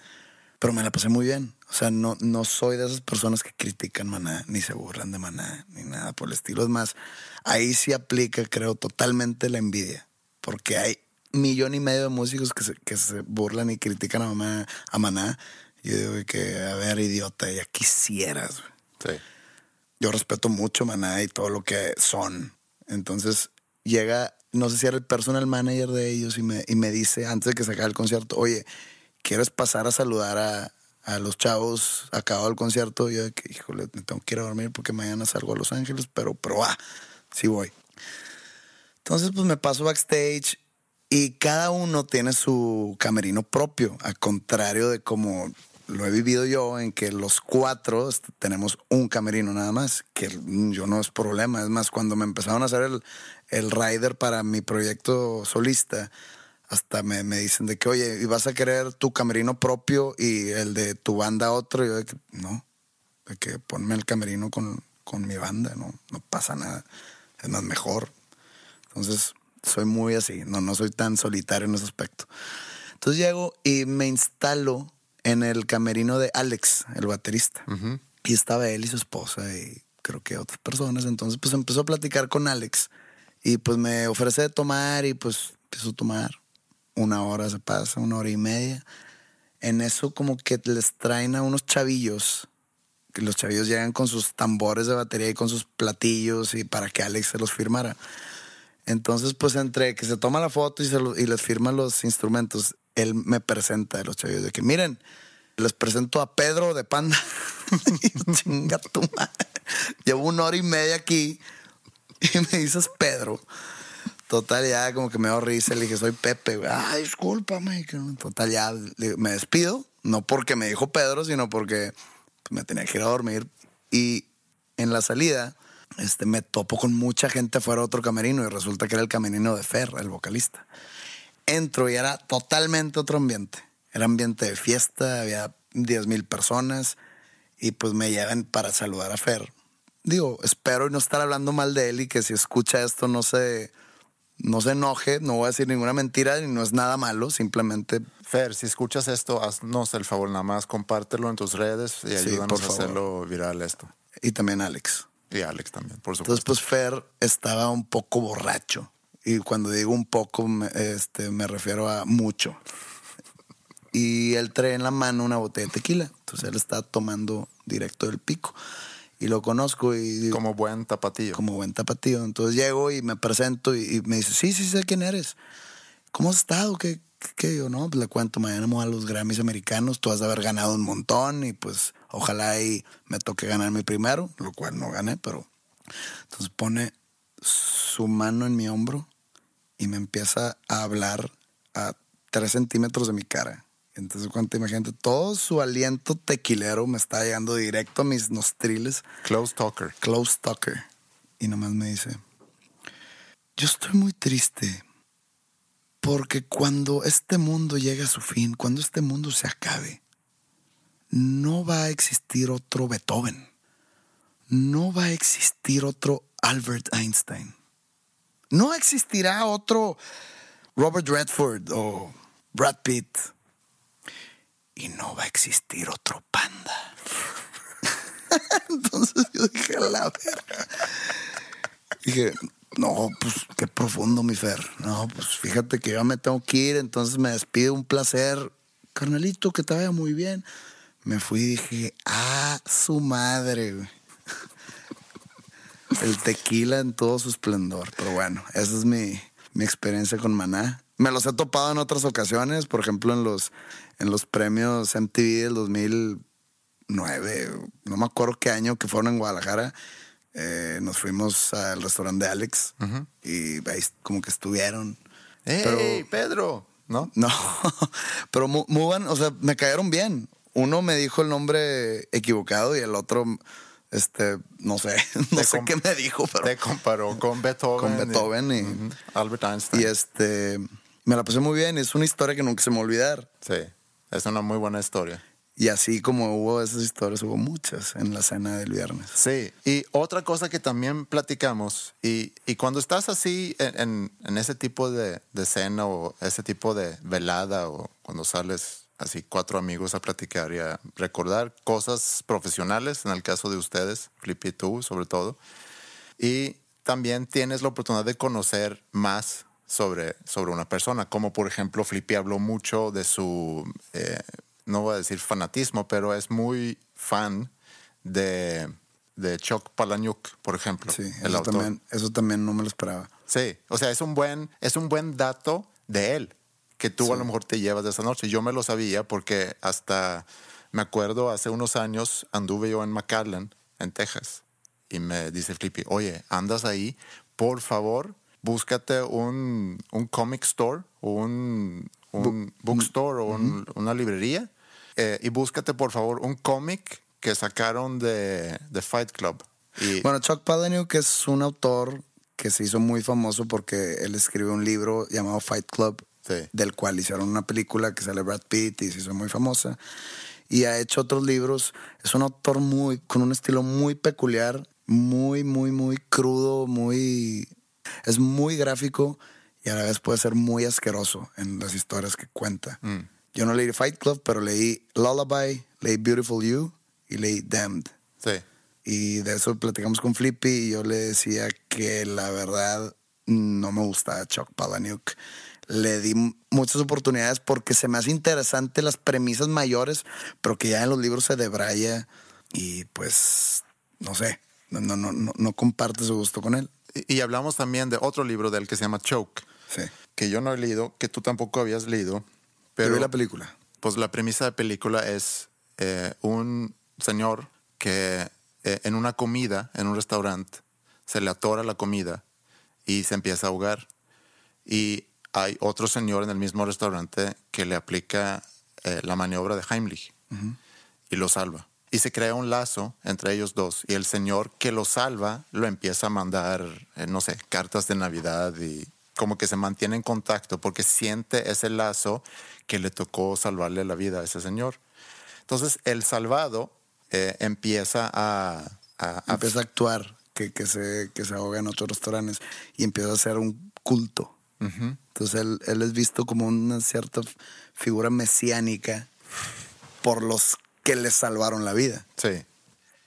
S4: pero me la pasé muy bien. O sea, no, no soy de esas personas que critican Maná, ni se burlan de Maná, ni nada por el estilo. Es más, ahí sí aplica, creo, totalmente la envidia, porque hay millón y medio de músicos que se, que se burlan y critican a, mamá, a Maná. Yo digo que, a ver, idiota, ya quisieras.
S3: Sí.
S4: Yo respeto mucho Maná y todo lo que son. Entonces llega, no sé si era el personal manager de ellos y me, y me dice antes de que se acabe el concierto, oye, ¿quieres pasar a saludar a, a los chavos acabado el concierto? Y yo que, híjole, me tengo que ir a dormir porque mañana salgo a Los Ángeles, pero, pero, ah, sí voy. Entonces, pues me paso backstage y cada uno tiene su camerino propio, al contrario de como lo he vivido yo, en que los cuatro tenemos un camerino nada más, que yo no es problema. Es más, cuando me empezaron a hacer el, el rider para mi proyecto solista, hasta me, me dicen de que, oye, ¿y vas a querer tu camerino propio y el de tu banda otro? Yo de que, no, de que ponme el camerino con, con mi banda, no, no pasa nada. Es más mejor. Entonces, soy muy así, no, no soy tan solitario en ese aspecto. Entonces llego y me instalo en el camerino de Alex, el baterista. Y estaba él y su esposa y creo que otras personas. Entonces, pues empezó a platicar con Alex y pues me ofrece de tomar y pues empiezo a tomar. Una hora se pasa, una hora y media. En eso como que les traen a unos chavillos que los chavillos llegan con sus tambores de batería y con sus platillos y para que Alex se los firmara. Entonces, pues entre que se toma la foto y, se lo- y les firma los instrumentos, él me presenta a los chavillos de que, miren, les presento a Pedro de Panda. Chinga tu madre. Llevo una hora y media aquí y me dices Pedro. Total, ya como que me dio risa. Le dije, soy Pepe. güey. Ay, discúlpame. Total, ya me despido. No porque me dijo Pedro, sino porque me tenía que ir a dormir. Y en la salida, este, me topo con mucha gente afuera de otro camerino y resulta que era el camerino de Fer, el vocalista. Entro y era totalmente otro ambiente. Era ambiente de fiesta, había 10 mil personas y pues me llevan para saludar a Fer. Digo, espero no estar hablando mal de él y que si escucha esto no se, no se enoje, no voy a decir ninguna mentira y no es nada malo, simplemente
S3: Fer, si escuchas esto, haznos el favor, nada más compártelo en tus redes y ayúdanos a hacerlo viral esto.
S4: y también Alex.
S3: Y Alex también, por
S4: Entonces,
S3: supuesto.
S4: pues Fer estaba un poco borracho. Y cuando digo un poco, me, este, me refiero a mucho. Y él trae en la mano una botella de tequila. Entonces él está tomando directo del pico. Y lo conozco y
S3: Como buen tapatillo.
S4: como buen tapatío. Entonces llego y me presento y, y me dice, sí, sí, sé quién eres. ¿Cómo has estado? ¿Qué, qué, qué?" Yo, no, pues le cuento, mañana voy a los Grammys americanos, tú has de haber ganado un montón y pues ojalá y me toque ganar mi primero, lo cual no gané, pero... Entonces pone su mano en mi hombro y me empieza a hablar a tres centímetros de mi cara. Entonces, cuánto imagínate, todo su aliento tequilero me está llegando directo a mis nostriles.
S3: Close talker.
S4: Close Talker. Y nomás me dice, yo estoy muy triste porque cuando este mundo llegue a su fin, cuando este mundo se acabe, no va a existir otro Beethoven, no va a existir otro Albert Einstein, no existirá otro Robert Redford o Brad Pitt y no va a existir otro panda. Entonces yo dije, "A la verga. Dije, no, pues qué profundo, mi Fer. No, pues fíjate que yo me tengo que ir, entonces me despido, un placer. Carnalito, que te vaya muy bien. Me fui y dije, ah, su madre. El tequila en todo su esplendor. Pero bueno, esa es mi, mi experiencia con Maná. Me los he topado en otras ocasiones, por ejemplo, en los, en los premios MTV del 2009, no me acuerdo qué año que fueron en Guadalajara. Eh, nos fuimos al restaurante de Alex y ahí como que estuvieron.
S3: ¡Ey,
S4: Pero-
S3: Pedro! ¿No?
S4: No, pero mu- muy o sea, me cayeron bien. Uno me dijo el nombre equivocado y el otro, este, no sé, no
S3: Te
S4: sé qué me dijo, pero
S3: Te comparó con Beethoven.
S4: Con Beethoven y-
S3: Ujú. Albert Einstein.
S4: y este, me la pasé muy bien. Es una historia que nunca se me va a olvidar.
S3: Sí, es una muy buena historia.
S4: Y así como hubo esas historias, hubo muchas en la cena del viernes.
S3: Sí, y otra cosa que también platicamos, y, y cuando estás así en, en- en ese tipo de, de cena o ese tipo de velada o cuando sales así cuatro amigos a platicar y a recordar cosas profesionales, en el caso de ustedes, Flippy y tú sobre todo, y también tienes la oportunidad de conocer más sobre, sobre una persona, como por ejemplo Flippy habló mucho de su, eh, no voy a decir fanatismo, pero es muy fan de, de Chuck Palahniuk, por ejemplo.
S4: Sí,
S3: el
S4: eso
S3: autor.
S4: también, eso también no me lo esperaba.
S3: Sí, o sea, es un buen, es un buen dato de él que tú a lo mejor te llevas de esa noche. Yo me lo sabía porque hasta me acuerdo hace unos años anduve yo en McAllen, en Texas, y me dice Flippy, oye, andas ahí, por favor, búscate un, un comic store un, un bookstore o un- una librería eh, y búscate por favor un cómic que sacaron de, de Fight Club. Y,
S4: Bueno, Chuck Palahniuk es un autor que se hizo muy famoso porque él escribió un libro llamado Fight Club,
S3: Sí.
S4: del cual hicieron una película que sale Brad Pitt y se hizo muy famosa. Y ha hecho otros libros. Es un autor muy, con un estilo muy peculiar, muy, muy, muy crudo, muy... Es muy gráfico y a la vez puede ser muy asqueroso en las historias que cuenta. Yo no leí Fight Club, pero leí Lullaby, leí Beautiful You y leí Damned.
S3: sí.
S4: Y de eso platicamos con Flippy y yo le decía que la verdad no me gustaba Chuck Palahniuk. Le di muchas oportunidades porque se me hace interesante las premisas mayores, pero que ya en los libros se debraya y pues no sé, no, no, no, no, no comparte su gusto con él.
S3: Y, y hablamos también de otro libro del que se llama Choke,
S4: Sí.
S3: que yo no he leído, que tú tampoco habías leído.
S4: Pero vi la película.
S3: pues la premisa de película es eh, un señor que eh, en una comida, en un restaurante, se le atora la comida y se empieza a ahogar. Y hay otro señor en el mismo restaurante que le aplica eh, la maniobra de Heimlich y lo salva. Y se crea un lazo entre ellos dos. Y el señor que lo salva lo empieza a mandar, eh, no sé, cartas de Navidad y como que se mantiene en contacto porque siente ese lazo que le tocó salvarle la vida a ese señor. Entonces el salvado eh, empieza a, a- a-
S4: Empieza a actuar, que, que, se, que se ahoga en otros restaurantes y empieza a hacer un culto. Entonces él, él es visto como una cierta figura mesiánica por los que le salvaron la vida.
S3: Sí.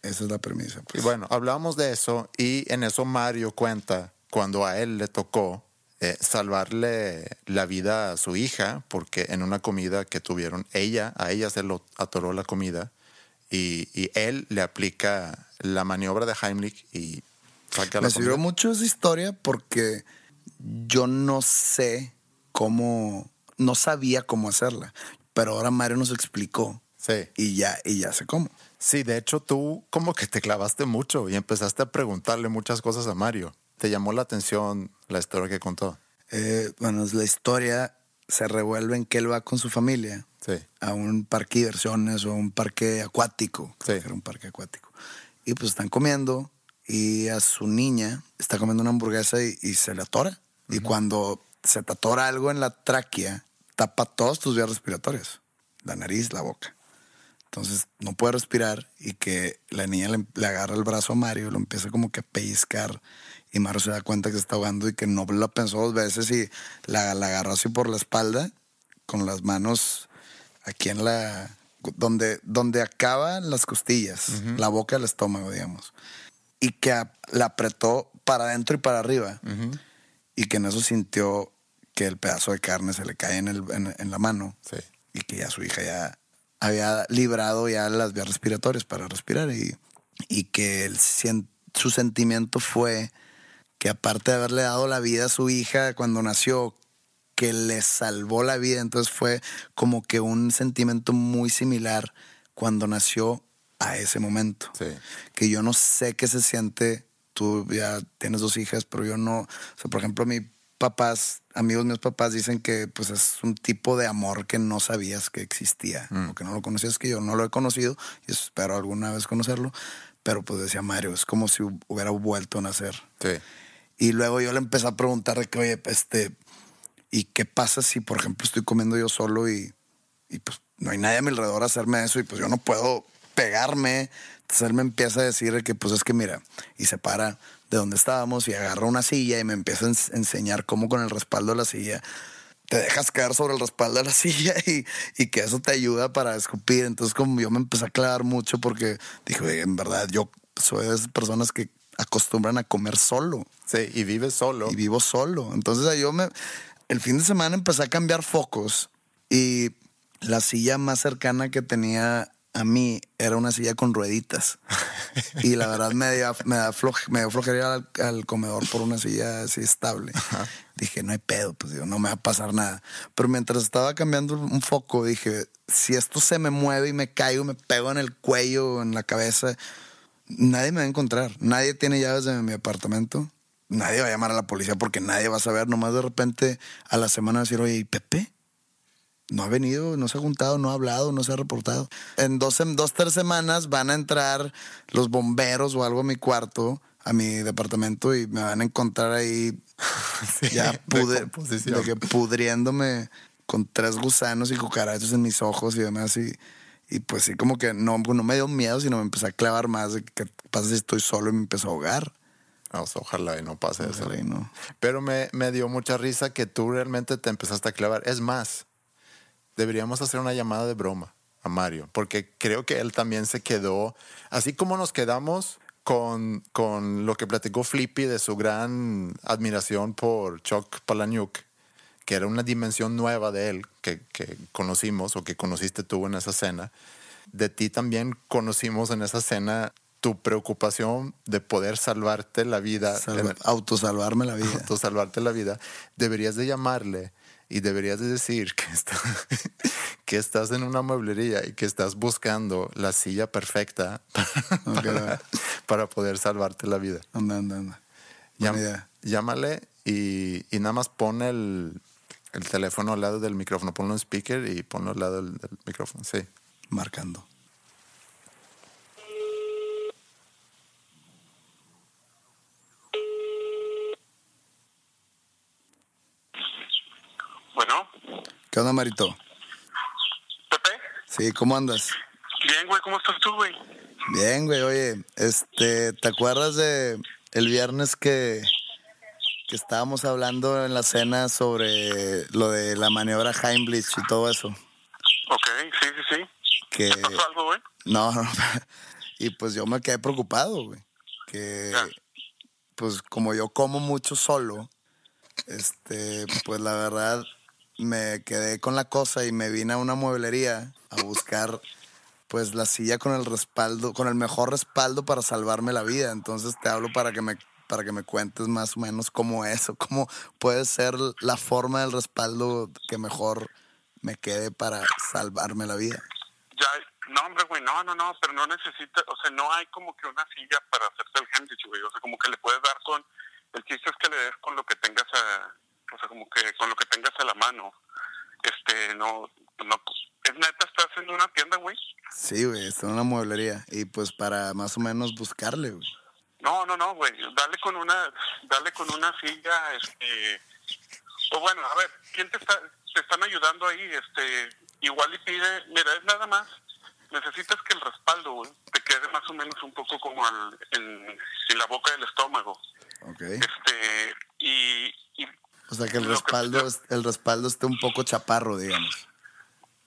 S4: Esa es la premisa.
S3: Y
S4: pues.
S3: bueno, hablamos de eso y en eso Mario cuenta cuando a él le tocó eh, salvarle la vida a su hija porque en una comida que tuvieron, ella, a ella se lo atoró la comida y, y él le aplica la maniobra de Heimlich y saca la
S4: Me sirvió
S3: comida.
S4: mucho esa historia porque yo no sé cómo, no sabía cómo hacerla, pero ahora Mario nos explicó
S3: Sí.
S4: y ya, y ya sé cómo.
S3: Sí, de hecho tú como que te clavaste mucho y empezaste a preguntarle muchas cosas a Mario. ¿Te llamó la atención la historia que contó?
S4: Eh, bueno, la historia se revuelve en que él va con su familia
S3: Sí.
S4: a un parque de diversiones o a un parque acuático.
S3: Sí.
S4: Era un parque acuático. Y pues están comiendo y a su niña está comiendo una hamburguesa y, y se le atora. Y cuando se te atora algo en la tráquea, tapa todas tus vías respiratorias. La nariz, la boca. Entonces no puede respirar y que la niña le, le agarra el brazo a Mario lo empieza como que a pellizcar y Mario se da cuenta que se está ahogando y que no lo pensó dos veces y la, la agarró así por la espalda con las manos aquí en la... donde, donde acaban las costillas, la boca del estómago, digamos. Y que a- la apretó para adentro y para arriba y que en eso sintió que el pedazo de carne se le cae en, el, en, en la mano
S3: Sí.
S4: y que ya su hija ya había librado ya las vías respiratorias para respirar y, y que el, su sentimiento fue que aparte de haberle dado la vida a su hija cuando nació, que le salvó la vida, entonces fue como que un sentimiento muy similar cuando nació a ese momento.
S3: Sí.
S4: Que yo no sé qué se siente, tú ya tienes dos hijas, pero yo no, o sea, por ejemplo, mis papás, amigos míos papás dicen que pues es un tipo de amor que no sabías que existía, o que no lo conocías, que yo no lo he conocido y espero alguna vez conocerlo, pero pues decía Mario, es como si hubiera vuelto a nacer.
S3: Sí.
S4: Y luego yo le empecé a preguntar de que, oye, este, ¿y qué pasa si, por ejemplo, estoy comiendo yo solo y, pues no hay nadie a mi alrededor a hacerme eso y pues yo no puedo pegarme? Entonces él me empieza a decir de que, pues es que mira, y se para de donde estábamos y agarra una silla y me empieza a ens- enseñar cómo con el respaldo de la silla te dejas caer sobre el respaldo de la silla y, y que eso te ayuda para escupir. Entonces como yo me empecé a clavar mucho porque dije, "Oye, en verdad yo soy de esas personas que acostumbran a comer solo
S3: Sí, y vives solo.
S4: y vivo solo. Entonces yo me, el fin de semana empecé a cambiar focos y la silla más cercana que tenía a mí era una silla con rueditas. Y la verdad me dio, me da floje- me dio flojería al, al comedor por una silla así estable. Dije, no hay pedo, pues digo, no me va a pasar nada. Pero mientras estaba cambiando un foco, dije, si esto se me mueve y me caigo, me pego en el cuello, en la cabeza, nadie me va a encontrar. Nadie tiene llaves de mi apartamento. Nadie va a llamar a la policía porque nadie va a saber. Nomás de repente a la semana decir, oye, ¿y Pepe? No ha venido, no se ha juntado, no ha hablado, no se ha reportado. En dos, en dos, tres semanas van a entrar los bomberos o algo a mi cuarto, a mi departamento, y me van a encontrar ahí ya
S3: de
S4: pude, de que pudriéndome con tres gusanos y cucarachas en mis ojos y demás. Y, y pues sí, como que no, no me dio miedo, sino me empecé a clavar más de qué pasa si estoy solo y me empezó a ahogar.
S3: O sea, ojalá y no pase eso.
S4: Ojalá y no.
S3: Pero me, me dio mucha risa que tú realmente te empezaste a clavar. Es más, deberíamos hacer una llamada de broma a Mario, porque creo que él también se quedó, así como nos quedamos con, con lo que platicó Flippy de su gran admiración por Chuck Palahniuk, que era una dimensión nueva de él que, que conocimos o que conociste tú en esa cena. De ti también conocimos en esa cena tu preocupación de poder salvarte la vida.
S4: Salva- autosalvarme la vida.
S3: Auto salvarte la vida, deberías de llamarle y deberías de decir que, está- que estás en una mueblería y que estás buscando la silla perfecta para, para poder salvarte la vida.
S4: Anda, anda, anda.
S3: Llam-
S4: idea.
S3: llámale y, y nada más pon el, el teléfono al lado del micrófono, ponlo en speaker y ponlo al lado del, del micrófono. Sí.
S4: Marcando.
S5: Bueno,
S4: ¿Qué onda, Marito?
S5: Pepe.
S4: Sí, ¿cómo andas?
S5: Bien, güey, ¿cómo estás tú, güey?
S4: Bien, güey, oye, este, ¿te acuerdas de el viernes que, que estábamos hablando en la cena sobre lo de la maniobra Heimlich y todo eso.
S5: Ok, sí, sí, sí.
S4: Que
S5: ¿Pasó algo, güey?
S4: no, no, y pues yo me quedé preocupado, güey. Que pues como yo como mucho solo, este, pues la verdad me quedé con la cosa y me vine a una mueblería a buscar pues la silla con el respaldo, con el mejor respaldo para salvarme la vida. Entonces te hablo para que me para que me cuentes más o menos cómo es o cómo puede ser la forma del respaldo que mejor me quede para salvarme la vida.
S5: Ya, no, hombre, güey, no, no, no, pero no necesita, o sea, no hay como que una silla para hacerse el handich, güey, o sea, como que le puedes dar con, el chiste es que le des con lo que tengas a, o sea, como que con lo que tengas a la mano, este, no, no, es neta, estás en una tienda, güey,
S4: Sí, güey, está en una mueblería y pues para más o menos buscarle, güey.
S5: No, no, no, güey, dale con una, dale con una silla, este, o bueno, a ver, ¿quién te está, te están ayudando ahí? Este, igual y pide, mira, es nada más, necesitas que el respaldo, güey, te quede más o menos un poco como al, en, en la boca del estómago,
S4: Ok.
S5: este, y, y
S4: O sea que el
S5: que-
S4: respaldo, es- el respaldo esté un poco chaparro, digamos.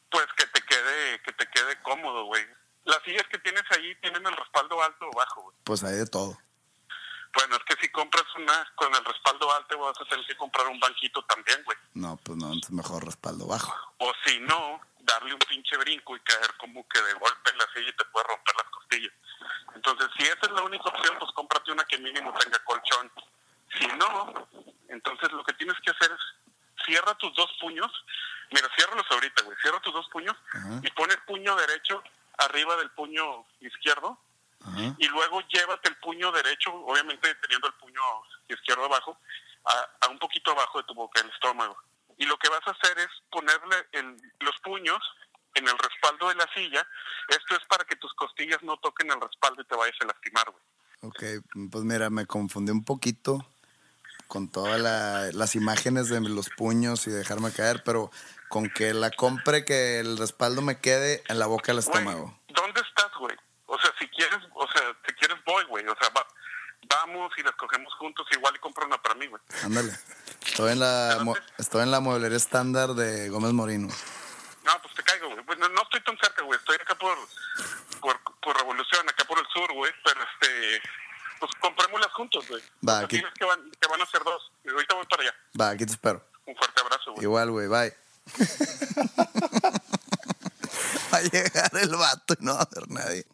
S5: pues que te quede, que te quede cómodo, güey. Las sillas que tienes ahí tienen el respaldo alto o bajo, güey.
S4: Pues hay de todo.
S5: Bueno, es que si compras una con el respaldo alto vas a tener que comprar un banquito también, güey.
S4: No, pues no, entonces mejor respaldo bajo.
S5: O si no, darle un pinche brinco y caer como que de golpe en la silla y te puede romper las costillas. Entonces, si esa es la única opción, pues cómprate una que mínimo tenga colchón. Si no, entonces lo que tienes que hacer es cierra tus dos puños. Mira, ciérralos ahorita, güey. Cierra tus dos puños
S4: Ajá.
S5: y pon el puño derecho arriba del puño izquierdo y luego llévate el puño derecho, obviamente teniendo el puño izquierdo abajo, a, a un poquito abajo de tu boca, el estómago. Y lo que vas a hacer es ponerle el- los puños en el respaldo de la silla. Esto es para que tus costillas no toquen el respaldo y te vayas a lastimar, güey.
S4: Ok, pues mira, me confundí un poquito con todas la- las imágenes de los puños y dejarme caer, pero con que la compre, que el respaldo me quede en la boca del
S5: Güey,
S4: estómago.
S5: ¿dónde estás, güey? O sea, si quieres, o sea, si quieres voy, güey. O sea, va- vamos y las cogemos juntos, igual y compro una para mí, güey.
S4: Ándale. Estoy en la, estoy en la mueblería estándar de Gómez Morino.
S5: No, pues te caigo, güey. No, no estoy tan cerca, güey. Estoy acá por, por, por Revolución, acá por el sur, güey. Pero este, pues comprémoslas juntos, güey.
S4: Va, aquí.
S5: que van, que van a ser dos. Ahorita voy para allá.
S4: Va, aquí te espero.
S5: Un fuerte abrazo, güey.
S4: Igual, güey, bye. Va a llegar el vato y no va a haber nadie.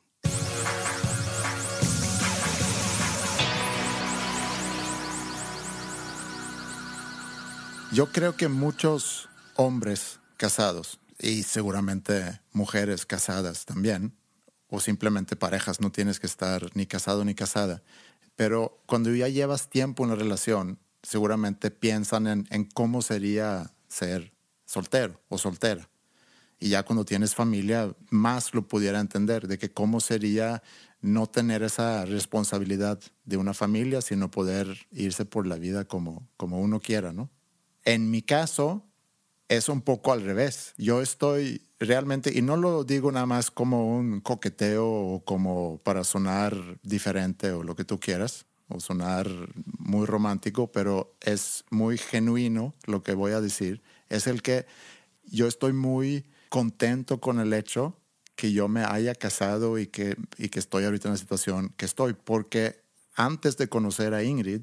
S3: Yo creo que muchos hombres casados y seguramente mujeres casadas también, o simplemente parejas, no tienes que estar ni casado ni casada, pero cuando ya llevas tiempo en la relación, seguramente piensan en, en cómo sería ser soltero o soltera. Y ya cuando tienes familia, más lo pudiera entender de que cómo sería no tener esa responsabilidad de una familia, sino poder irse por la vida como, como uno quiera, ¿no? En mi caso, es un poco al revés. Yo estoy realmente, y no lo digo nada más como un coqueteo o como para sonar diferente o lo que tú quieras, o sonar muy romántico, pero es muy genuino lo que voy a decir. Es el que yo estoy muy contento con el hecho que yo me haya casado y que, y que estoy ahorita en la situación que estoy, porque antes de conocer a Ingrid,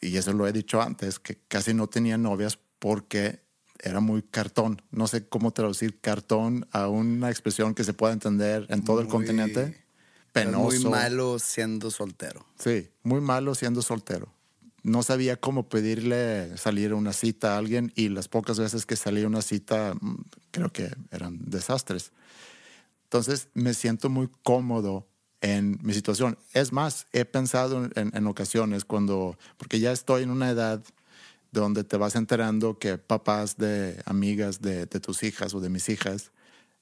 S3: y eso lo he dicho antes, que casi no tenía novias porque era muy cartón. No sé cómo traducir cartón a una expresión que se pueda entender en todo el continente. Penoso.
S4: Muy malo siendo soltero.
S3: Sí, muy malo siendo soltero. No sabía cómo pedirle salir a una cita a alguien y las pocas veces que salí a una cita mm, creo que eran desastres. Entonces me siento muy cómodo en mi situación. Es más, he pensado en, en ocasiones cuando, porque ya estoy en una edad donde te vas enterando que papás de amigas de, de tus hijas o de mis hijas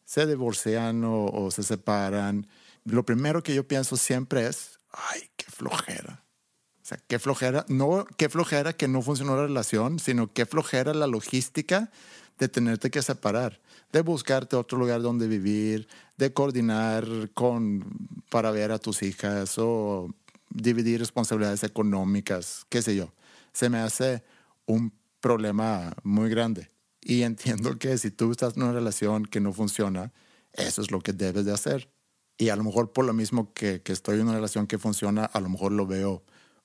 S3: se divorcian o, o se separan. Lo primero que yo pienso siempre es, ay, qué flojera. O sea, qué flojera, no qué flojera que no funcionó la relación, sino qué flojera la logística de tenerte que separar, de buscarte otro lugar donde vivir, de coordinar con para ver a tus hijas o dividir responsabilidades económicas, qué sé yo. se me hace un problema muy grande. Y entiendo que si tú estás en una relación que no funciona, eso es lo que debes de hacer. Y a lo mejor por lo mismo que, que estoy en una relación que funciona, a lo mejor lo veo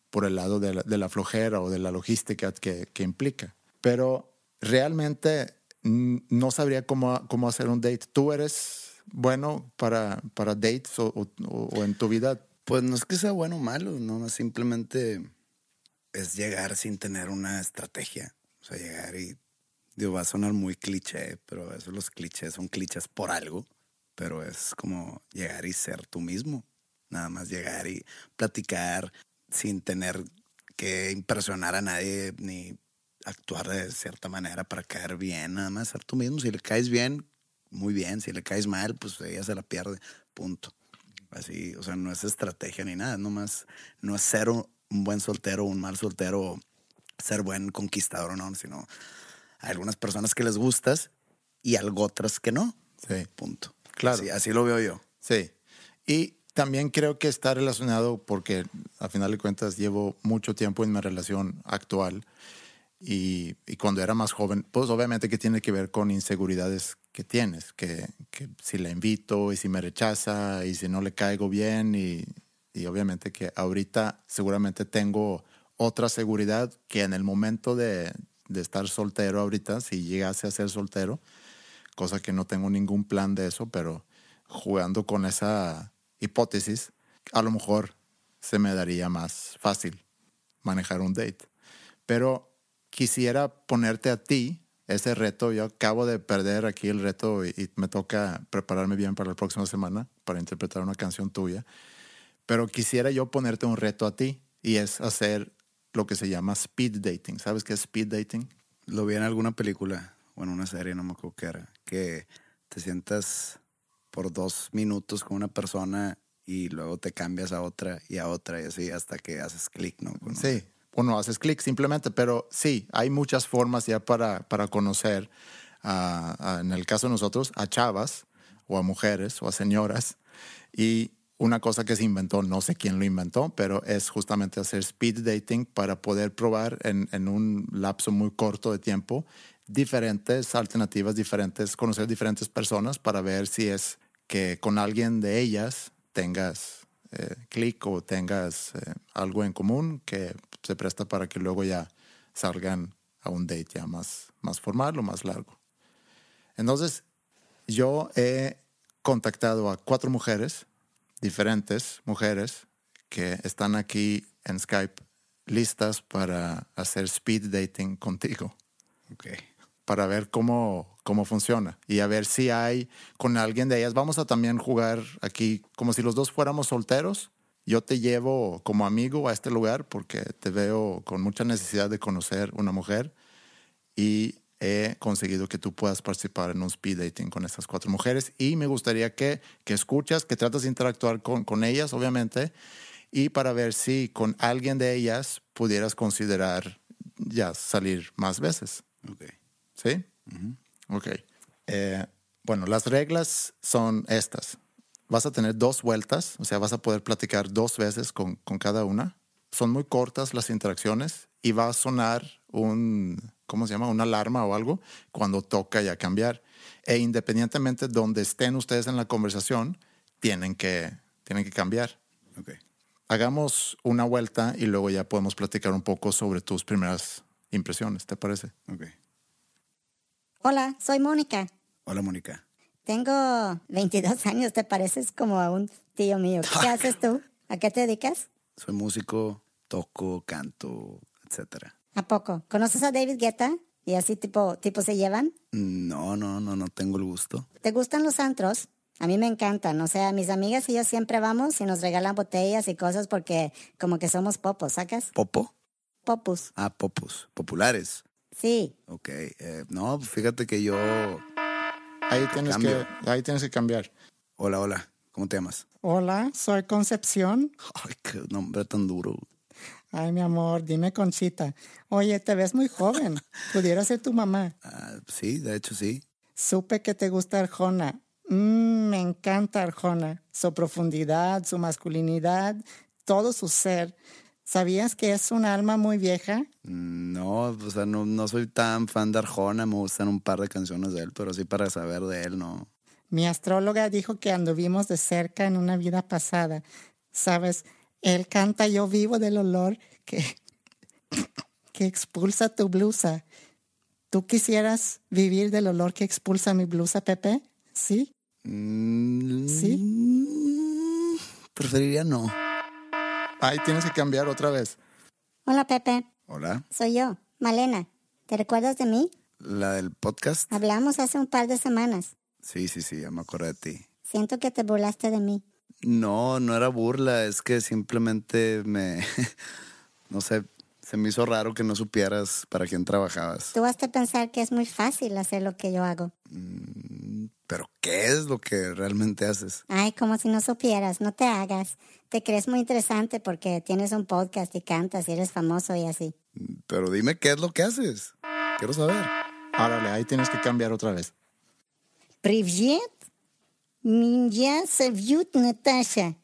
S3: por el lado de la, de la flojera o de la logística que, que implica. Pero realmente no sabría cómo, cómo hacer un date. ¿Tú eres bueno para, para dates o, o- o en tu vida?
S4: Pues no es que sea bueno o malo, no, simplemente es llegar sin tener una estrategia. O sea, llegar y, digo, va a sonar muy cliché, pero eso los clichés son clichés por algo, pero es como llegar y ser tú mismo. Nada más llegar y platicar sin tener que impresionar a nadie ni actuar de cierta manera para caer bien, nada más ser tú mismo. Si le caes bien, muy bien. Si le caes mal, pues ella se la pierde. Punto. Así, o sea, no es estrategia ni nada, nomás no es ser un, buen soltero o un mal soltero, ser buen conquistador o no, sino hay algunas personas que les gustas y algo otras que no.
S3: Sí.
S4: Punto.
S3: Claro.
S4: Así, así lo veo yo.
S3: Sí. Y también creo que está relacionado porque a final de cuentas llevo mucho tiempo en mi relación actual y, y cuando era más joven, pues obviamente que tiene que ver con inseguridades que tienes, que, que si la invito y si me rechaza y si no le caigo bien y, y obviamente que ahorita seguramente tengo otra seguridad que en el momento de, de estar soltero ahorita, si llegase a ser soltero, cosa que no tengo ningún plan de eso, pero jugando con esa hipótesis, a lo mejor se me daría más fácil manejar un date. Pero quisiera ponerte a ti ese reto. Yo acabo de perder aquí el reto y, me toca prepararme bien para la próxima semana para interpretar una canción tuya. Pero quisiera yo ponerte un reto a ti y es hacer lo que se llama speed dating. ¿Sabes qué es speed dating?
S4: Lo vi en alguna película o en una serie, no me acuerdo qué era, que te sientas por dos minutos con una persona y luego te cambias a otra y a otra y así hasta que haces clic, ¿no?
S3: Sí, o no haces clic simplemente, pero sí, hay muchas formas ya para, para conocer, a- a- en el caso de nosotros, a chavas o a mujeres o a señoras. Y una cosa que se inventó, no sé quién lo inventó, pero es justamente hacer speed dating para poder probar en, en un lapso muy corto de tiempo diferentes alternativas, diferentes, conocer diferentes personas para ver si es que con alguien de ellas tengas eh, clic o tengas eh, algo en común que se presta para que luego ya salgan a un date ya más, más formal o más largo. Entonces, yo he contactado a cuatro mujeres, diferentes mujeres, que están aquí en Skype listas para hacer speed dating contigo
S4: Ok.
S3: Para ver cómo, cómo funciona y a ver si hay con alguien de ellas. Vamos a también jugar aquí como si los dos fuéramos solteros. Yo te llevo como amigo a este lugar porque te veo con mucha necesidad de conocer una mujer y he conseguido que tú puedas participar en un speed dating con estas cuatro mujeres y me gustaría que, que escuchas, que tratas de interactuar con, con ellas, obviamente, y para ver si con alguien de ellas pudieras considerar ya salir más veces.
S4: Ok.
S3: ¿Sí? Ok. Eh, bueno, las reglas son estas. Vas a tener dos vueltas, o sea, vas a poder platicar dos veces con, con cada una. Son muy cortas las interacciones y va a sonar un, ¿cómo se llama? Una alarma o algo cuando toca ya cambiar. E independientemente donde estén ustedes en la conversación, tienen que, tienen que cambiar.
S4: Ok.
S3: Hagamos una vuelta y luego ya podemos platicar un poco sobre tus primeras impresiones, ¿te parece?
S4: Ok.
S6: Hola, soy Mónica.
S4: Hola, Mónica.
S6: Tengo 22 años, te pareces como a un tío mío. ¿Qué haces tú? ¿A qué te dedicas?
S4: Soy músico, toco, canto, etcétera.
S6: ¿A poco? ¿Conoces a David Guetta? ¿Y así tipo, tipo se llevan?
S4: No, no, no, no tengo el gusto.
S6: ¿Te gustan los antros? A mí me encantan. O sea, mis amigas y yo siempre vamos y nos regalan botellas y cosas porque como que somos popos, ¿sacas?
S4: ¿Popo?
S6: Popus.
S4: Ah, popus. Populares.
S6: Sí.
S4: Ok. eh, no, fíjate que yo.
S3: Ahí tienes,
S4: Cambio.
S3: que, ahí tienes que cambiar.
S4: Hola, hola. ¿Cómo te llamas?
S7: Hola, soy Concepción.
S4: Ay, qué nombre tan duro.
S7: Ay, mi amor, dime Conchita. Oye, te ves muy joven. Pudiera ser tu mamá.
S4: Ah, sí, de hecho sí.
S7: Supe que te gusta Arjona. Mm, me encanta Arjona. Su profundidad, su masculinidad, todo su ser. ¿Sabías que es un alma muy vieja?
S4: No, o sea, no, no soy tan fan de Arjona, me gustan un par de canciones de él, pero sí para saber de él, no.
S7: Mi astróloga dijo que anduvimos de cerca en una vida pasada. Sabes, él canta Yo vivo del olor que, que expulsa tu blusa. ¿Tú quisieras vivir del olor que expulsa mi blusa, Pepe? ¿Sí?
S4: Mm,
S7: ¿Sí?
S4: Preferiría no.
S3: Ay, tienes que cambiar otra vez.
S6: Hola, Pepe.
S4: Hola,
S6: Soy yo, Malena. ¿Te recuerdas de mí?
S4: la del podcast.
S6: Hablamos hace un par de semanas.
S4: Sí, sí, sí, ya me acordé de ti.
S6: Siento que te burlaste de mí.
S4: No, no era burla, es que simplemente me, no sé, se me hizo raro que no supieras para quién trabajabas.
S6: Tú vas a pensar que es muy fácil hacer lo que yo hago.
S4: Pero ¿qué es lo que realmente haces?
S6: Ay, como si no supieras, no te hagas. Te crees muy interesante porque tienes un podcast y cantas y eres famoso y así.
S4: Pero dime qué es lo que haces. Quiero saber.
S3: Árale, ahí tienes que cambiar otra vez.
S6: Привет. Меня зовут Natasha.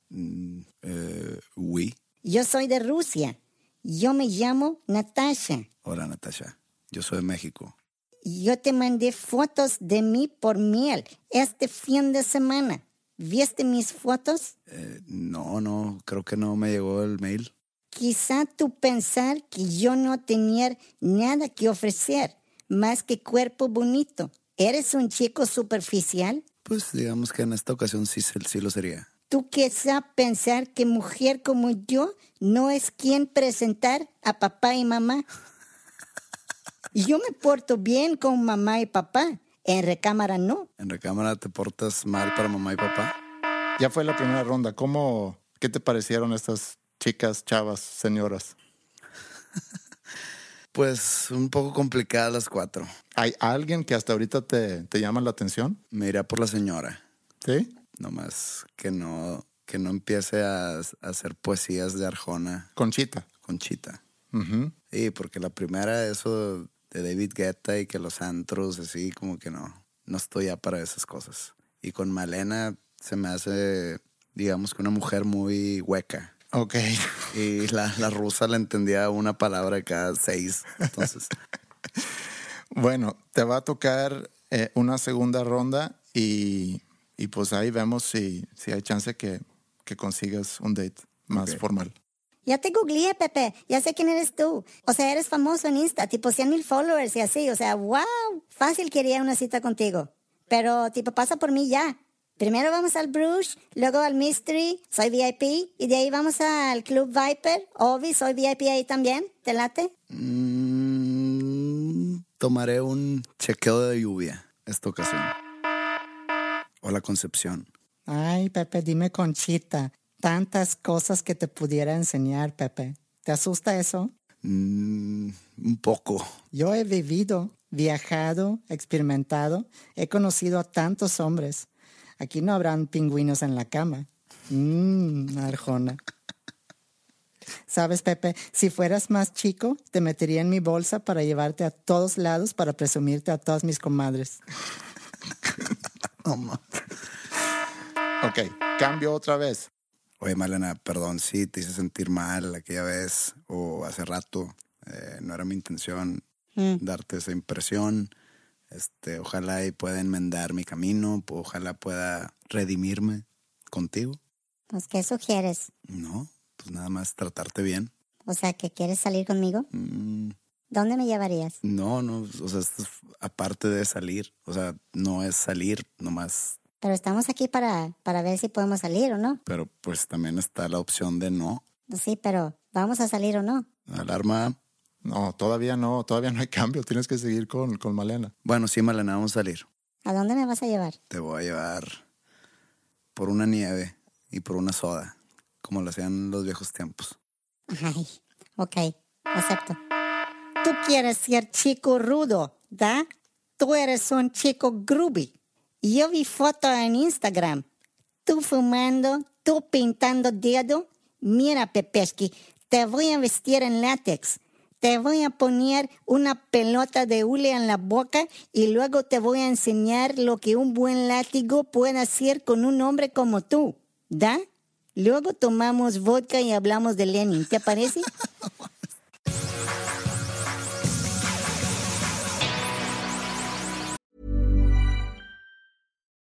S4: Eh, oui.
S6: Yo soy de Rusia. Yo me llamo Natasha.
S4: Hola, Natasha. Yo soy de México.
S6: Yo te mandé fotos de mí por mail este fin de semana. ¿Viste mis fotos?
S4: Eh, no, no, creo que no me llegó el mail.
S6: Quizá tú pensar que yo no tenía nada que ofrecer más que cuerpo bonito. ¿Eres un chico superficial?
S4: Pues digamos que en esta ocasión sí, sí lo sería.
S6: ¿Tú quizá pensar que mujer como yo no es quien presentar a papá y mamá? Yo me porto bien con mamá y papá. En recámara no.
S4: En recámara te portas mal para mamá y papá.
S3: Ya fue la primera ronda. ¿Cómo, qué te parecieron estas chicas, chavas, señoras?
S4: Pues un poco complicadas las cuatro.
S3: ¿Hay alguien que hasta ahorita te, te llama la atención?
S4: Me irá por la señora.
S3: ¿Sí?
S4: Nomás que no, que no empiece a, a hacer poesías de Arjona
S3: Conchita.
S4: con Chita.
S3: Ujú.
S4: Sí, porque la primera, eso de David Guetta y que los antros, así como que no, no estoy ya para esas cosas. Y con Malena se me hace, digamos que una mujer muy hueca.
S3: Ok.
S4: Y la, la rusa le entendía una palabra cada seis. Entonces,
S3: Bueno, te va a tocar eh, una segunda ronda y, y pues ahí vemos si, si hay chance que, que consigas un date más formal.
S6: Ya te googleé, Pepe. Ya sé quién eres tú. O sea, eres famoso en Insta, tipo 100 mil followers y así. O sea, wow. Fácil quería una cita contigo. Pero, tipo, pasa por mí ya. Primero vamos al Bruges, luego al Mystery, soy VIP, y de ahí vamos al Club Viper. Obi, soy VIP ahí también. ¿Te late?
S4: mm, tomaré un chequeo de lluvia esta ocasión. Hola, Concepción.
S7: Ay, Pepe, dime Conchita. Tantas cosas que te pudiera enseñar, Pepe. ¿Te asusta eso?
S4: Mm, un poco.
S7: Yo he vivido, viajado, experimentado, he conocido a tantos hombres. Aquí no habrán pingüinos en la cama. Mmm, Arjona. Sabes, Pepe, si fueras más chico, te metería en mi bolsa para llevarte a todos lados para presumirte a todas mis comadres.
S3: Ok, cambio otra vez.
S4: Oye, Malena, perdón si te hice sentir mal aquella vez o hace rato. Eh, no era mi intención darte esa impresión. Este, ojalá y pueda enmendar mi camino, ojalá pueda redimirme contigo.
S6: Pues, ¿qué sugieres?
S4: No, pues nada más tratarte bien.
S6: O sea, ¿que quieres salir conmigo?
S4: Mm,
S6: ¿Dónde me llevarías?
S4: no, no, o sea, esto es aparte de salir, o sea, no es salir nomás,
S6: Pero estamos aquí para, para ver si podemos salir o no.
S4: pero pues también está la opción de no.
S6: Sí, pero ¿vamos a salir o no?
S4: Alarma.
S3: No, todavía no, todavía no hay cambio. Tienes que seguir con, con Malena.
S4: Bueno, sí, Malena, vamos a salir.
S6: ¿A dónde me vas a llevar?
S4: Te voy a llevar por una nieve y por una soda, como lo hacían en los viejos tiempos.
S6: Ay, ok, acepto. Tú quieres ser chico rudo, ¿da? Tú eres un chico groovy. Yo vi foto en Instagram. Tú fumando, tú pintando dedo. Mira, Pepesky, te voy a vestir en látex. Te voy a poner una pelota de hule en la boca y luego te voy a enseñar lo que un buen látigo puede hacer con un hombre como tú. ¿Da? Luego tomamos vodka y hablamos de Lenin. ¿Te parece?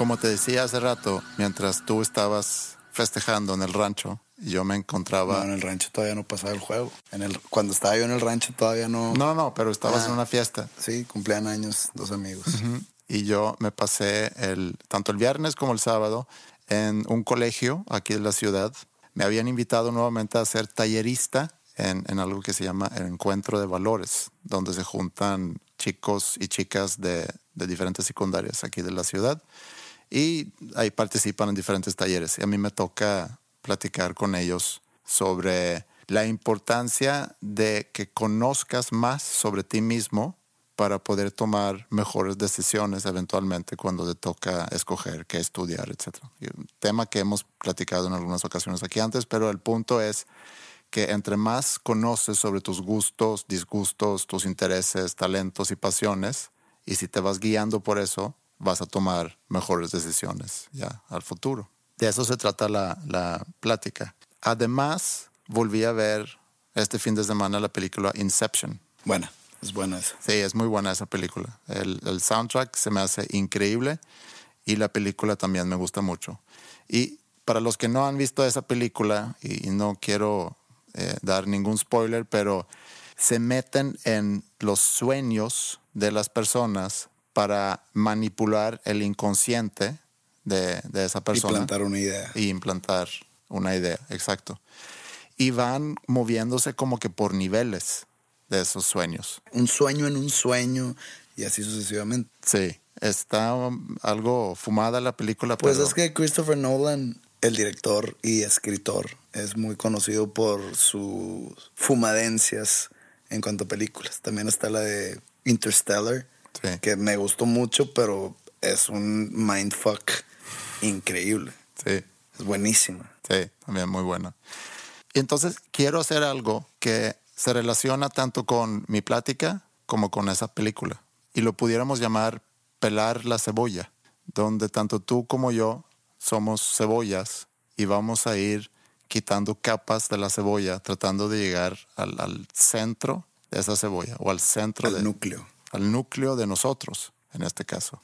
S3: Como te decía hace rato, mientras tú estabas festejando en el rancho, yo me encontraba...
S4: No, en el rancho todavía no pasaba el juego. En el, cuando estaba yo en el rancho todavía no...
S3: No, no, pero estabas
S4: Ah.
S3: en una fiesta.
S4: Sí, cumplían años dos amigos.
S3: Ujú. Y yo me pasé el, tanto el viernes como el sábado en un colegio aquí de la ciudad. Me habían invitado nuevamente a ser tallerista en, en algo que se llama el Encuentro de Valores, donde se juntan chicos y chicas de, de diferentes secundarias aquí de la ciudad y ahí participan en diferentes talleres. Y a mí me toca platicar con ellos sobre la importancia de que conozcas más sobre ti mismo para poder tomar mejores decisiones eventualmente cuando te toca escoger qué estudiar, etc. Un tema que hemos platicado en algunas ocasiones aquí antes, pero el punto es que entre más conoces sobre tus gustos, disgustos, tus intereses, talentos y pasiones, y si te vas guiando por eso, vas a tomar mejores decisiones ya al futuro. De eso se trata la, la plática. Además, volví a ver este fin de semana la película Inception.
S4: Buena, es buena esa.
S3: Sí, es muy buena esa película. El, el soundtrack se me hace increíble y la película también me gusta mucho. Y para los que no han visto esa película, y, y no quiero eh, dar ningún spoiler, pero se meten en los sueños de las personas para manipular el inconsciente de, de esa persona.
S4: plantar una idea.
S3: Y implantar una idea, exacto. Y van moviéndose como que por niveles de esos sueños.
S4: Un sueño en un sueño y así sucesivamente.
S3: Sí, está algo fumada la película,
S4: Pues
S3: pero
S4: es que Christopher Nolan, el director y escritor, es muy conocido por sus fumadencias en cuanto a películas. También está la de Interstellar,
S3: Sí.
S4: que me gustó mucho, pero es un mindfuck increíble.
S3: sí,
S4: Es buenísima.
S3: sí, también muy buena. Y entonces quiero hacer algo que se relaciona tanto con mi plática como con esa película. Y lo pudiéramos llamar pelar la cebolla, donde tanto tú como yo somos cebollas y vamos a ir quitando capas de la cebolla, tratando de llegar al, al centro de esa cebolla o al centro
S4: El
S3: de,
S4: núcleo.
S3: Al núcleo de nosotros, en este caso.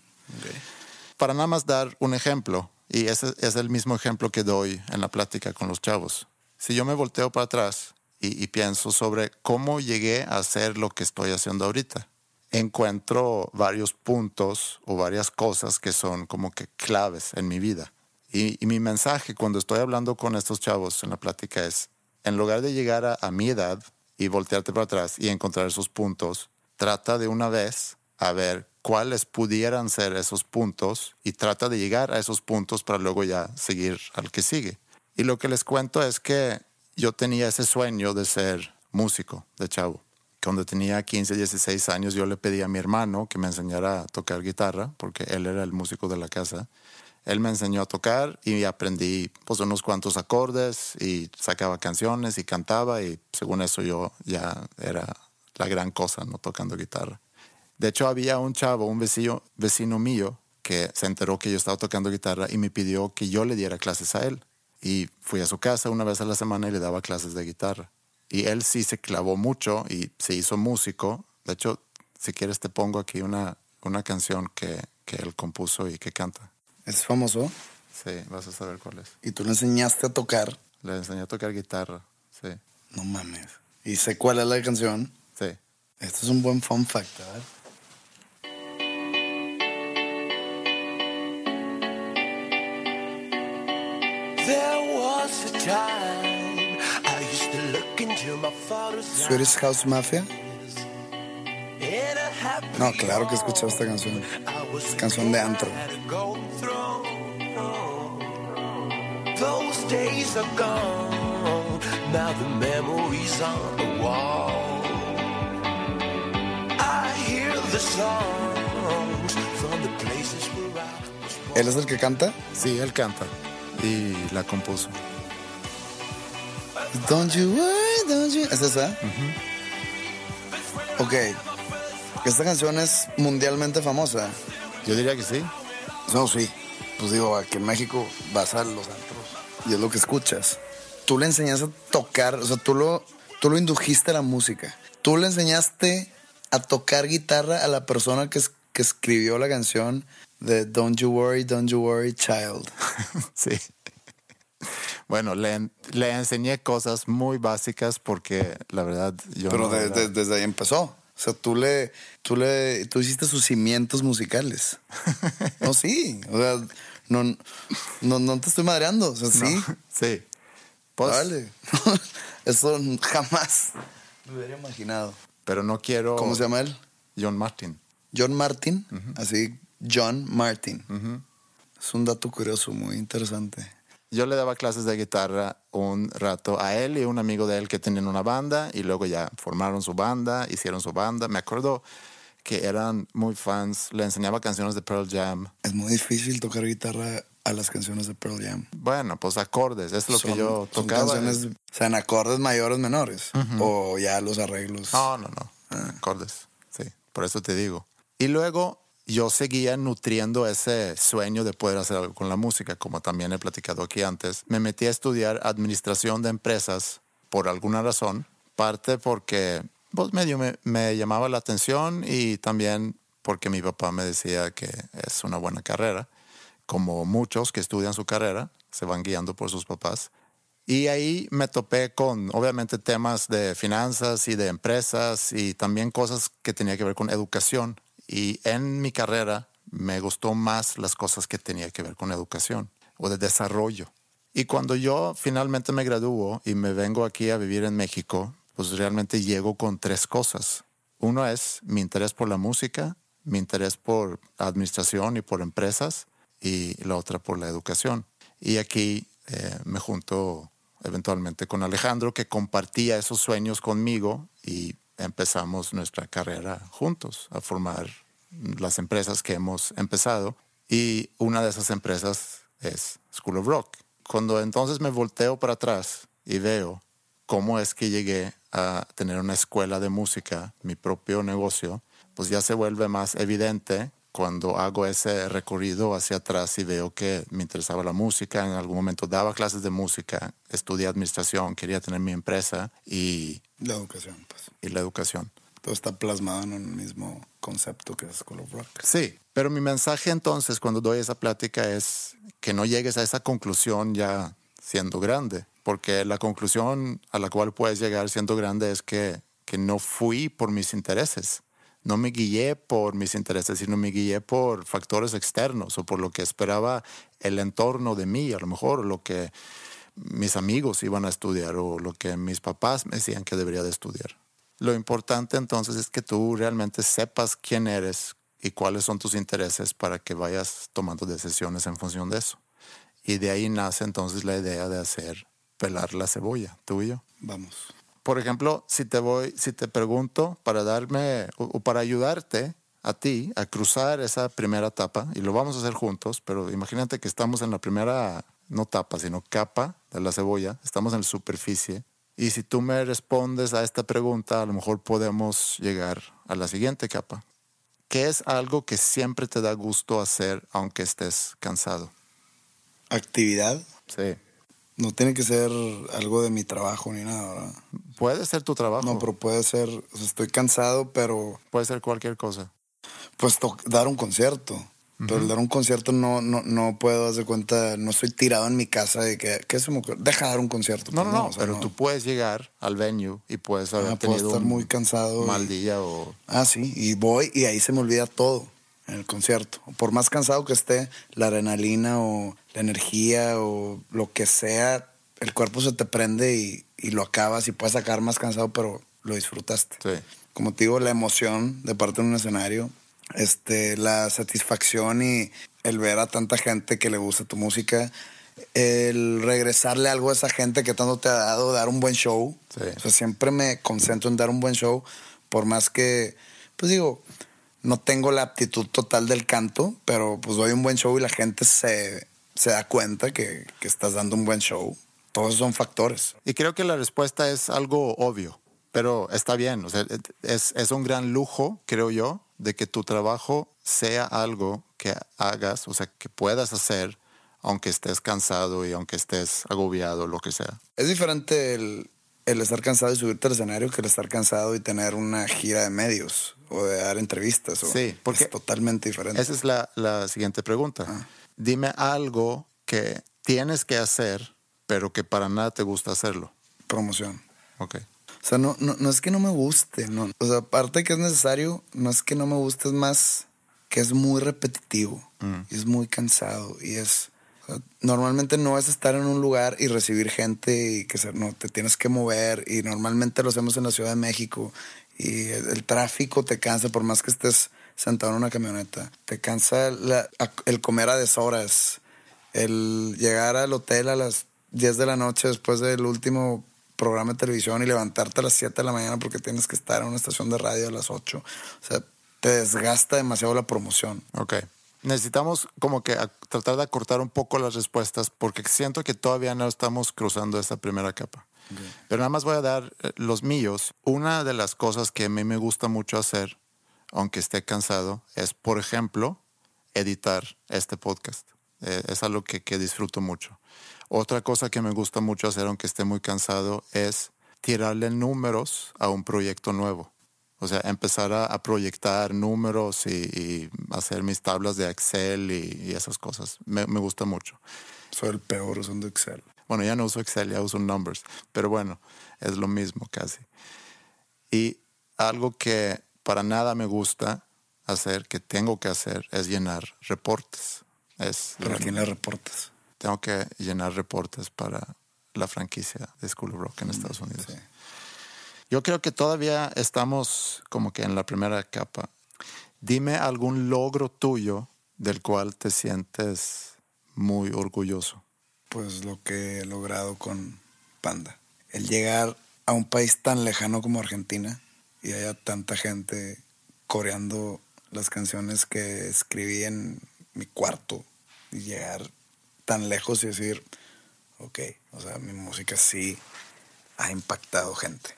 S3: Para nada más dar un ejemplo, y ese es el mismo ejemplo que doy en la plática con los chavos. Si yo me volteo para atrás y, y pienso sobre cómo llegué a hacer lo que estoy haciendo ahorita, encuentro varios puntos o varias cosas que son como que claves en mi vida. Y, y mi mensaje cuando estoy hablando con estos chavos en la plática es, en lugar de llegar a, a mi edad y voltearte para atrás y encontrar esos puntos, trata de una vez a ver cuáles pudieran ser esos puntos y trata de llegar a esos puntos para luego ya seguir al que sigue. Y lo que les cuento es que yo tenía ese sueño de ser músico de chavo. Cuando tenía 15, 16 años yo le pedí a mi hermano que me enseñara a tocar guitarra porque él era el músico de la casa. Él me enseñó a tocar y aprendí pues unos cuantos acordes y sacaba canciones y cantaba y según eso yo ya era la gran cosa, ¿no? Tocando guitarra. De hecho, había un chavo, un vecino, vecino mío, que se enteró que yo estaba tocando guitarra y me pidió que yo le diera clases a él. Y fui a su casa una vez a la semana y le daba clases de guitarra. Y él sí se clavó mucho y se hizo músico. De hecho, si quieres te pongo aquí una, una canción que, que él compuso y que canta.
S4: ¿Es famoso?
S3: Sí, vas a saber cuál es.
S4: ¿Y tú le enseñaste a tocar?
S3: Le enseñé a tocar guitarra, sí.
S4: No mames. ¿Y sé cuál es la canción?
S3: Sí.
S4: Esto es un buen fun fact, ¿verdad? Swedish House Mafia. No, claro que he escuchado esta canción. Es canción de antro.
S8: Those days are gone. Now the memories on the wall.
S4: ¿Él es el que canta?
S3: Sí, él canta y la compuso.
S4: Don't you worry, don't you... ¿Es esa? Ok. Esta canción es mundialmente famosa.
S3: Yo diría que sí.
S4: No, sí. Pues digo, aquí en México vas a los antros y es lo que escuchas. Tú le enseñaste a tocar, o sea, tú lo, tú lo indujiste a la música. Tú le enseñaste a tocar guitarra a la persona que, es- que escribió la canción de Don't You Worry, Don't You Worry, Child.
S3: sí. Bueno, le, le enseñé cosas muy básicas porque la verdad yo
S4: Pero
S3: no
S4: de-
S3: era-
S4: de- desde ahí empezó. O sea, tú le, tú le, tú hiciste sus cimientos musicales. No, sí. O sea, no, no, no te estoy madreando. O sea, sí.
S3: Sí. Pues,
S4: Vale. Eso jamás me hubiera imaginado.
S3: Pero no quiero...
S4: ¿Cómo se llama él?
S3: John Martin.
S4: John Martin. Así, John Martin. Es un dato curioso, muy interesante.
S3: Yo le daba clases de guitarra un rato a él y a un amigo de él que tenían una banda y luego ya formaron su banda, hicieron su banda. Me acuerdo que eran muy fans, le enseñaba canciones de Pearl Jam.
S4: Es muy difícil tocar guitarra a las canciones de Pearl Jam.
S3: Bueno, pues acordes, es lo que
S4: Son-
S3: yo
S4: son
S3: tocaba.
S4: canciones, o sea, en acordes mayores, menores.
S3: Ujú.
S4: O ya los arreglos.
S3: No, no, no. Acordes, sí. Por eso te digo. Y luego yo seguía nutriendo ese sueño de poder hacer algo con la música, como también he platicado aquí antes. Me metí a estudiar administración de empresas por alguna razón. Parte porque pues, medio me, me llamaba la atención y también porque mi papá me decía que es una buena carrera. Como muchos que estudian su carrera, se van guiando por sus papás. Y ahí me topé con, obviamente, temas de finanzas y de empresas y también cosas que tenía que ver con educación. Y en mi carrera me gustó más las cosas que tenía que ver con educación o de desarrollo. Y cuando yo finalmente me gradúo y me vengo aquí a vivir en México, pues realmente llego con tres cosas. Uno es mi interés por la música, mi interés por administración y por empresas, y la otra por la educación. Y aquí eh, me junto eventualmente con Alejandro, que compartía esos sueños conmigo y empezamos nuestra carrera juntos a formar las empresas que hemos empezado. Y una de esas empresas es School of Rock. Cuando entonces me volteo para atrás y veo cómo es que llegué a tener una escuela de música, mi propio negocio, pues ya se vuelve más evidente cuando hago ese recorrido hacia atrás y veo que me interesaba la música, en algún momento daba clases de música, estudié administración, quería tener mi empresa y,
S4: La educación, pues.
S3: y la educación.
S4: Todo está plasmado en un mismo concepto que es School of Rock.
S3: Sí, pero mi mensaje entonces cuando doy esa plática es que no llegues a esa conclusión ya siendo grande, porque la conclusión a la cual puedes llegar siendo grande es que, que no fui por mis intereses. No me guié por mis intereses, sino me guié por factores externos o por lo que esperaba el entorno de mí, a lo mejor lo que mis amigos iban a estudiar o lo que mis papás me decían que debería de estudiar. Lo importante entonces es que tú realmente sepas quién eres y cuáles son tus intereses para que vayas tomando decisiones en función de eso. Y de ahí nace entonces la idea de hacer pelar la cebolla, tú y yo.
S4: Vamos.
S3: Por ejemplo, si te voy, si te pregunto para darme o, o para ayudarte a ti a cruzar esa primera etapa, y lo vamos a hacer juntos, pero imagínate que estamos en la primera, no tapa, sino capa de la cebolla, estamos en la superficie, y si tú me respondes a esta pregunta, a lo mejor podemos llegar a la siguiente capa. ¿Qué es algo que siempre te da gusto hacer aunque estés cansado?
S4: Actividad.
S3: Sí.
S4: No tiene que ser algo de mi trabajo ni nada, ¿verdad?
S3: Puede ser tu trabajo.
S4: No, pero puede ser, estoy cansado, pero
S3: Puede ser cualquier cosa.
S4: pues dar un concierto. Pero el dar un concierto no, no, no puedo, hacer cuenta, no estoy tirado en mi casa de que, ¿qué se me ocurre? Deja dar un concierto.
S3: No,
S4: pues
S3: no, no,
S4: o sea,
S3: pero
S4: no.
S3: tú puedes llegar al venue y puedes haber
S4: Ah, puedo
S3: tenido
S4: estar
S3: un
S4: muy cansado y-
S3: mal día o...
S4: Ah, sí, y voy y ahí se me olvida todo en el concierto. Por más cansado que esté, la adrenalina o la energía o lo que sea, el cuerpo se te prende y, y lo acabas y puedes sacar más cansado, pero lo disfrutaste.
S3: Sí.
S4: Como te digo, la emoción de parte de un escenario, este, la satisfacción y el ver a tanta gente que le gusta tu música, el regresarle algo a esa gente que tanto te ha dado, dar un buen show.
S3: Sí.
S4: O sea, siempre me concentro en dar un buen show, por más que, pues digo, no tengo la aptitud total del canto, pero pues doy un buen show y la gente se, se da cuenta que, que estás dando un buen show. Todos son factores.
S3: Y creo que la respuesta es algo obvio, pero está bien. O sea, es, es un gran lujo, creo yo, de que tu trabajo sea algo que hagas, o sea, que puedas hacer, aunque estés cansado y aunque estés agobiado, lo que sea.
S4: Es diferente el, el estar cansado y subirte al escenario que el estar cansado y tener una gira de medios o de dar entrevistas. o-
S3: Sí, porque
S4: es totalmente diferente.
S3: Esa es la, la siguiente pregunta.
S4: Ah.
S3: Dime algo que tienes que hacer, pero que para nada te gusta hacerlo.
S4: Promoción.
S3: Ok.
S4: O sea, no, no, no es que no me guste, no. O sea, aparte que es necesario, no es que no me guste, es más que es muy repetitivo y es muy cansado y es... o sea, normalmente no es estar en un lugar y recibir gente y que se, no, te tienes que mover y normalmente lo hacemos en la Ciudad de México y el, el tráfico te cansa por más que estés sentado en una camioneta. Te cansa la- el comer a deshoras, el llegar al hotel a las 10 de la noche después del último programa de televisión y levantarte a las 7 de la mañana porque tienes que estar en una estación de radio a las 8. O sea, te desgasta demasiado la promoción.
S3: Ok. Necesitamos como que a- tratar de acortar un poco las respuestas porque siento que todavía no estamos cruzando esa primera capa. Pero nada más voy a dar eh, los míos. Una de las cosas que a mí me gusta mucho hacer, aunque esté cansado, es, por ejemplo, editar este podcast. Eh, es algo que, que disfruto mucho. Otra cosa que me gusta mucho hacer, aunque esté muy cansado, es tirarle números a un proyecto nuevo. O sea, empezar a, a proyectar números y, y hacer mis tablas de Excel y, y esas cosas. Me, me gusta mucho.
S4: Soy el peor usando Excel.
S3: Bueno, ya no uso Excel, ya uso Numbers. Pero bueno, es lo mismo casi. Y algo que para nada me gusta hacer, que tengo que hacer, es llenar reportes. Es
S4: ¿Para quién le reportas?
S3: Tengo que llenar reportes para la franquicia de School of Rock en Estados Unidos.
S4: sí.
S3: Yo creo que todavía estamos como que en la primera capa. Dime algún logro tuyo del cual te sientes muy orgulloso.
S4: Pues lo que he logrado con Panda. El llegar a un país tan lejano como Argentina y haya tanta gente coreando las canciones que escribí en mi cuarto y llegar tan lejos y decir, ok, o sea, mi música sí ha impactado gente.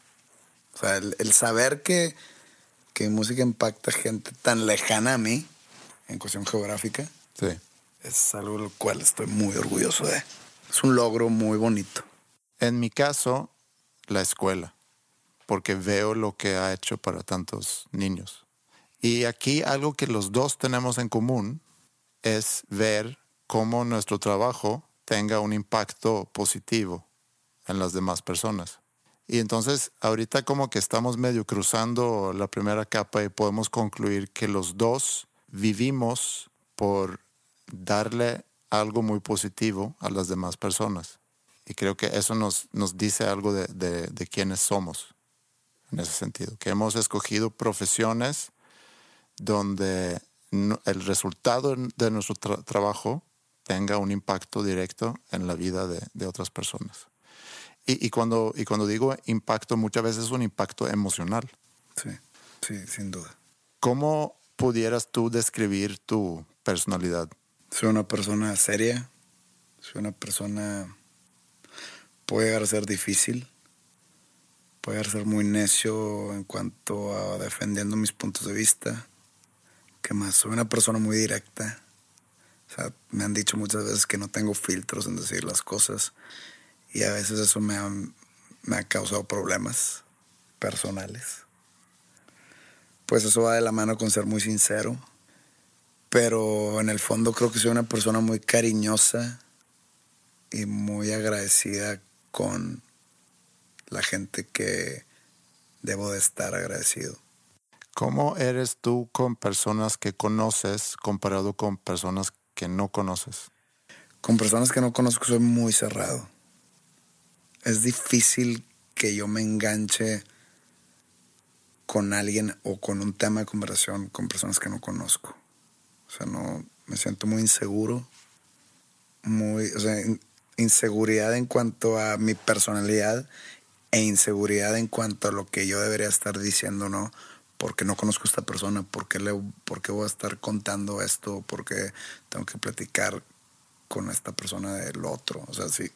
S4: O sea, el, el saber que, que mi música impacta gente tan lejana a mí, en cuestión geográfica,
S3: Sí.
S4: es algo del cual estoy muy orgulloso de. Es un logro muy bonito.
S3: En mi caso, la escuela, porque veo lo que ha hecho para tantos niños. Y aquí algo que los dos tenemos en común es ver cómo nuestro trabajo tenga un impacto positivo en las demás personas. Y entonces ahorita como que estamos medio cruzando la primera capa y podemos concluir que los dos vivimos por darle algo muy positivo a las demás personas. Y creo que eso nos, nos dice algo de, de, de quiénes somos en ese sentido, que hemos escogido profesiones donde el resultado de nuestro tra- trabajo tenga un impacto directo en la vida de, de otras personas. Y, y cuando, y cuando digo impacto, muchas veces es un impacto emocional.
S4: Sí, sí, sin duda.
S3: ¿Cómo pudieras tú describir tu personalidad?
S4: Soy una persona seria. Soy una persona... Puede llegar a ser difícil. Puede llegar a ser muy necio en cuanto a defendiendo mis puntos de vista. ¿Qué más? Soy una persona muy directa. O sea, me han dicho muchas veces que no tengo filtros en decir las cosas. Y a veces eso me ha, me ha causado problemas personales. Pues eso va de la mano con ser muy sincero. Pero en el fondo creo que soy una persona muy cariñosa y muy agradecida con la gente que debo de estar agradecido.
S3: ¿Cómo eres tú con personas que conoces comparado con personas que no conoces?
S4: Con personas que no conozco soy muy cerrado. Es difícil que yo me enganche con alguien o con un tema de conversación con personas que no conozco. O sea, no me siento muy inseguro, muy, inseguridad en cuanto a mi personalidad e inseguridad en cuanto a lo que yo debería estar diciendo, ¿no? Porque no conozco a esta persona, ¿por qué, le, por qué voy a estar contando esto? ¿Por qué tengo que platicar con esta persona del otro? O sea, sí,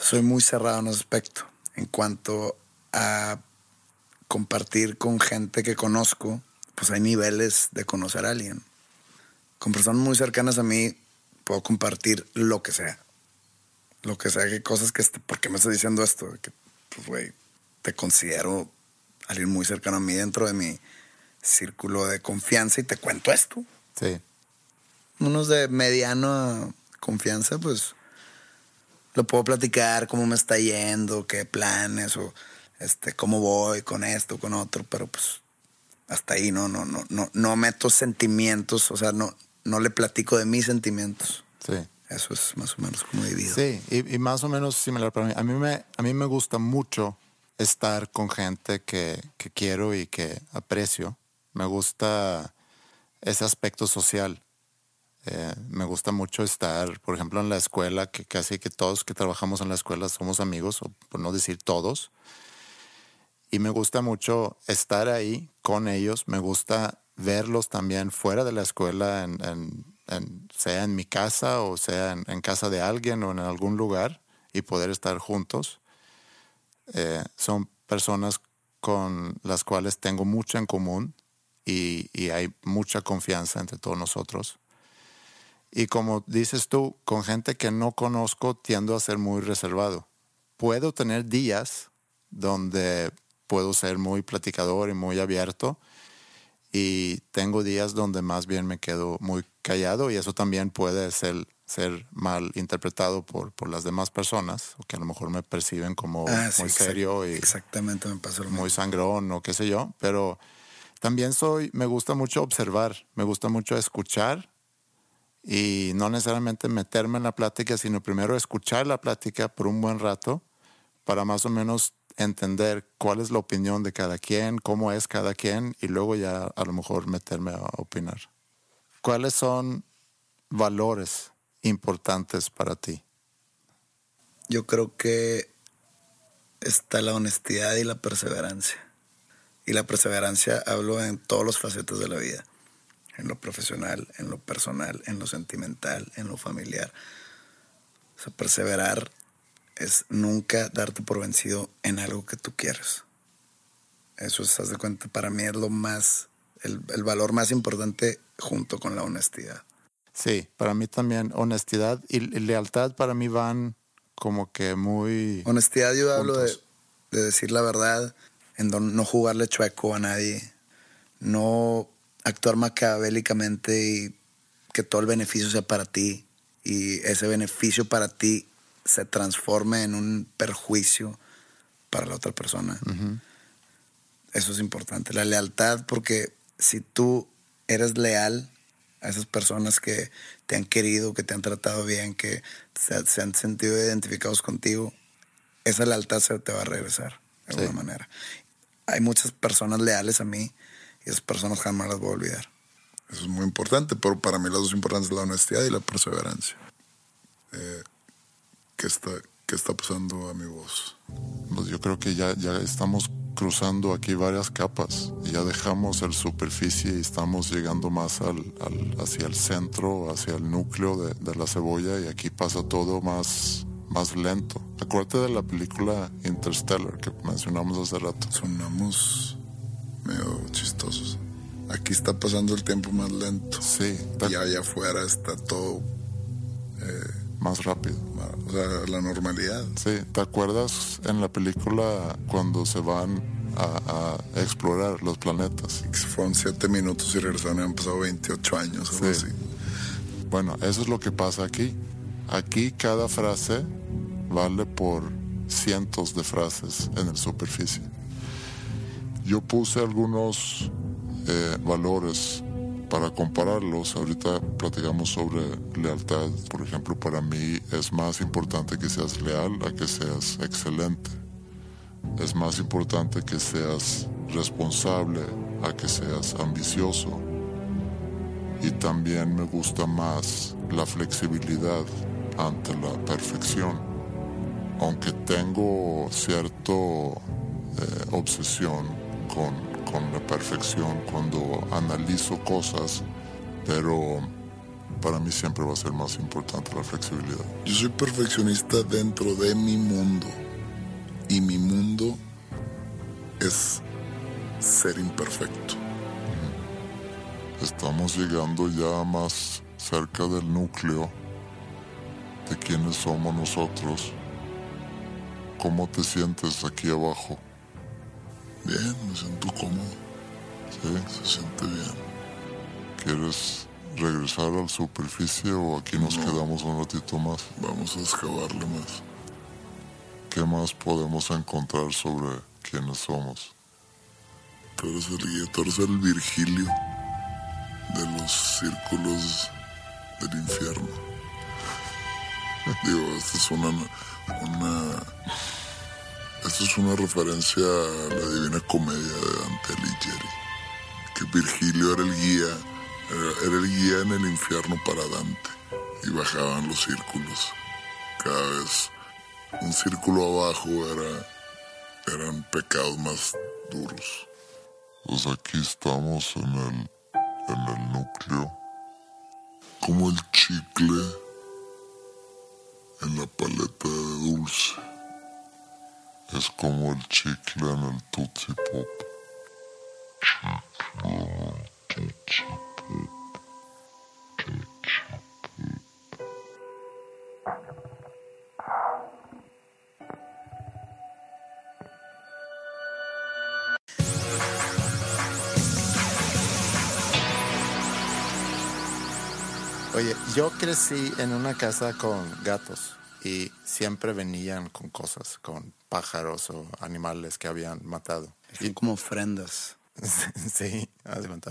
S4: soy muy cerrado en ese aspecto. En cuanto a compartir con gente que conozco, pues hay niveles de conocer a alguien. Con personas muy cercanas a mí puedo compartir lo que sea. Lo que sea, que cosas que... ¿Por qué me estás diciendo esto? Que, pues, güey, te considero alguien muy cercano a mí dentro de mi círculo de confianza y te cuento esto.
S3: Sí.
S4: Unos de mediana confianza, pues lo puedo platicar, cómo me está yendo, qué planes o este, cómo voy con esto, con otro, pero pues hasta ahí no, no, no, no, no meto sentimientos, o sea, no, no le platico de mis sentimientos.
S3: Sí.
S4: Eso es más o menos como divido.
S3: Sí, y, y más o menos similar para mí. A mí me, a mí me gusta mucho estar con gente que, que quiero y que aprecio. Me gusta ese aspecto social. Eh, me gusta mucho estar, por ejemplo, en la escuela, que casi que todos que trabajamos en la escuela somos amigos, o por no decir todos. Y me gusta mucho estar ahí con ellos. Me gusta verlos también fuera de la escuela, en, sea en mi casa o sea en casa de alguien o en algún lugar y poder estar juntos. Eh, son personas con las cuales tengo mucho en común y, y hay mucha confianza entre todos nosotros. Y como dices tú, con gente que no conozco tiendo a ser muy reservado. Puedo tener días donde puedo ser muy platicador y muy abierto y tengo días donde más bien me quedo muy callado y eso también puede ser, ser mal interpretado por, por las demás personas o que a lo mejor me perciben como
S4: Ah, sí,
S3: muy
S4: exact-
S3: serio y
S4: Exactamente, me pasa lo mismo.
S3: muy sangrón o qué sé yo, pero también soy, me gusta mucho observar, me gusta mucho escuchar y no necesariamente meterme en la plática, sino primero escuchar la plática por un buen rato para más o menos entender cuál es la opinión de cada quien, cómo es cada quien y luego ya a lo mejor meterme a opinar. ¿Cuáles son valores importantes para ti?
S4: Yo creo que está la honestidad y la perseverancia. Y la perseverancia hablo en todos los facetas de la vida. En lo profesional, en lo personal, en lo sentimental, en lo familiar. O sea, perseverar es nunca darte por vencido en algo que tú quieres. Eso, se de cuenta, para mí es lo más, el valor más importante junto con la honestidad.
S3: Sí, para mí también honestidad y, y lealtad para mí van como que muy...
S4: Honestidad yo hablo de decir la verdad, en don- no jugarle chueco a nadie, no actuar macabélicamente y que todo el beneficio sea para ti y ese beneficio para ti se transforme en un perjuicio para la otra persona. Eso es importante. La lealtad, porque si tú eres leal a esas personas que te han querido, que te han tratado bien, que se, se han sentido identificados contigo, esa lealtad se te va a regresar de
S3: Sí.
S4: alguna manera. Hay muchas personas leales a mí y esas personas jamás las voy a olvidar.
S9: Eso es muy importante, pero para mí las dos importantes la honestidad y la perseverancia. Eh, ¿qué, está, ¿Qué está pasando a mi voz?
S3: Pues yo creo que ya, ya estamos cruzando aquí varias capas. y Ya dejamos el superficie y estamos llegando más al, al- hacia el centro, hacia el núcleo de, de la cebolla y aquí pasa todo más, más lento. Acuérdate de la película Interstellar que mencionamos hace rato.
S9: Sonamos medio chistosos. Aquí está pasando el tiempo más lento.
S3: Sí,
S9: Y allá afuera está todo,
S3: más rápido.
S9: o sea, la normalidad.
S3: Sí, ¿te acuerdas en la película cuando se van
S9: a, a explorar los planetas.
S4: Fueron siete minutos y regresaron, han pasado 28 años,
S9: Sí.
S4: así.
S9: Bueno, eso es lo que pasa aquí. Aquí cada frase vale por cientos de frases en la superficie. Yo puse algunos eh, valores para compararlos. Ahorita platicamos sobre lealtad. Por ejemplo, para mí es más importante que seas leal a que seas excelente. Es más importante que seas responsable a que seas ambicioso y también me gusta más la flexibilidad ante la perfección. Aunque tengo cierto eh, obsesión con, con la perfección cuando analizo cosas, pero para mí siempre va a ser más importante la flexibilidad.
S4: Yo soy perfeccionista dentro de mi mundo. Y mi mundo es ser imperfecto.
S9: Estamos llegando ya más cerca del núcleo de quiénes somos nosotros. ¿Cómo te sientes aquí abajo?
S4: Bien, me siento cómodo.
S9: ¿Sí?
S4: Se siente bien.
S9: ¿Quieres regresar a la superficie o aquí nos
S4: No.
S9: quedamos un ratito más?
S4: Vamos a excavarle más.
S9: ¿Qué más podemos encontrar sobre quiénes somos?
S4: Tú eres el guía, tú eres el Virgilio de los círculos del infierno. Digo, esta es una, una esta es una referencia a la Divina Comedia de Dante Alighieri. Que Virgilio era el guía, era, era el guía en el infierno para Dante. Y bajaban los círculos. Cada vez un círculo abajo era, eran pecados más duros.
S9: Pues aquí estamos en el, en el núcleo.
S4: como el chicle en la paleta de dulce.
S9: Es como el chicle en el Tootsie Pop. Chicle en el Tootsie.
S3: Oye, yo crecí en una casa con gatos y siempre venían con cosas, con pájaros o animales que habían matado.
S4: Son como ofrendas.
S3: Sí,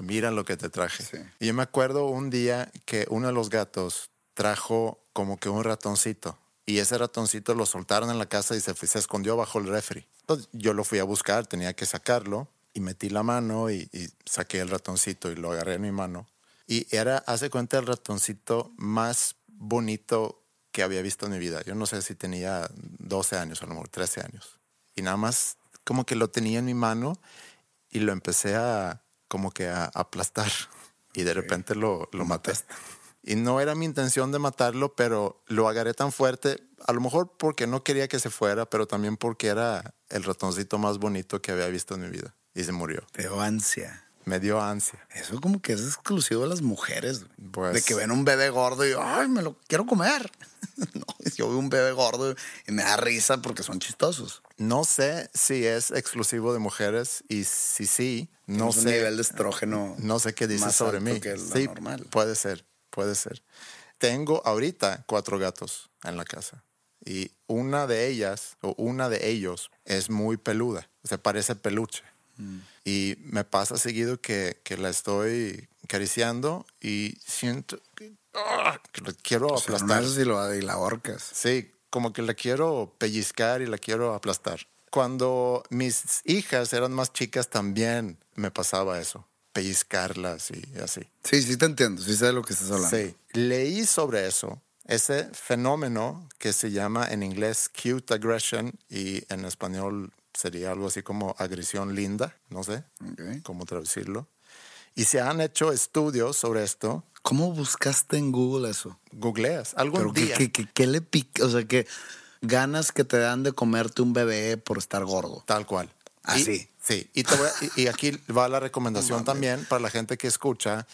S3: mira lo que te traje. Y yo me acuerdo un día que uno de los gatos trajo como que un ratoncito. Y ese ratoncito lo soltaron en la casa y se, fue- se escondió bajo el refri. Entonces yo lo fui a buscar, tenía que sacarlo. Y metí la mano y, y saqué el ratoncito y lo agarré en mi mano. Y era, hace cuenta, el ratoncito más bonito que había visto en mi vida. Yo no sé si tenía 12 años, a lo mejor 13 años. Y nada más como que lo tenía en mi mano y lo empecé a como que a aplastar y de repente lo, lo maté. Y no era mi intención de matarlo, pero lo agarré tan fuerte, a lo mejor porque no quería que se fuera, pero también porque era el ratoncito más bonito que había visto en mi vida. Y se murió.
S4: Te dio ansia.
S3: Me dio ansia.
S4: Eso como que es exclusivo de las mujeres.
S3: Pues-
S4: de que ven un bebé gordo y ay, me lo quiero comer. no, yo veo un bebé gordo y me da risa porque son chistosos.
S3: No sé si es exclusivo de mujeres y si sí, no
S4: Es un
S3: sé.
S4: nivel de estrógeno
S3: No sé qué dice sobre mí.
S4: que
S3: sí,
S4: normal.
S3: puede ser, puede ser. Tengo ahorita cuatro gatos en la casa y una de ellas o una de ellos es muy peluda, se parece peluche.
S4: Mm.
S3: Y me pasa seguido que, que la estoy acariciando y siento quiero
S4: O sea, no
S3: aplastar.
S4: lo y la ahorcas.
S3: Sí, como que la quiero pellizcar y la quiero aplastar. Cuando mis hijas eran más chicas también me pasaba eso, pellizcarlas y así.
S4: Sí, sí te entiendo, sí sé de lo que estás hablando.
S3: Sí, leí sobre eso, ese fenómeno que se llama en inglés cute aggression y en español sería algo así como agresión linda, no sé
S4: Ok.
S3: cómo traducirlo. Y se han hecho estudios sobre esto.
S4: ¿Cómo buscaste en Google eso?
S3: Googleas
S4: Pero
S3: día.
S4: ¿qué, qué, qué- qué le pica? O sea, que ganas que te dan de comerte un bebé por estar gordo.
S3: Tal cual.
S4: Así.
S3: Y- sí, y, te voy a- y- y aquí va la recomendación también para la gente que escucha.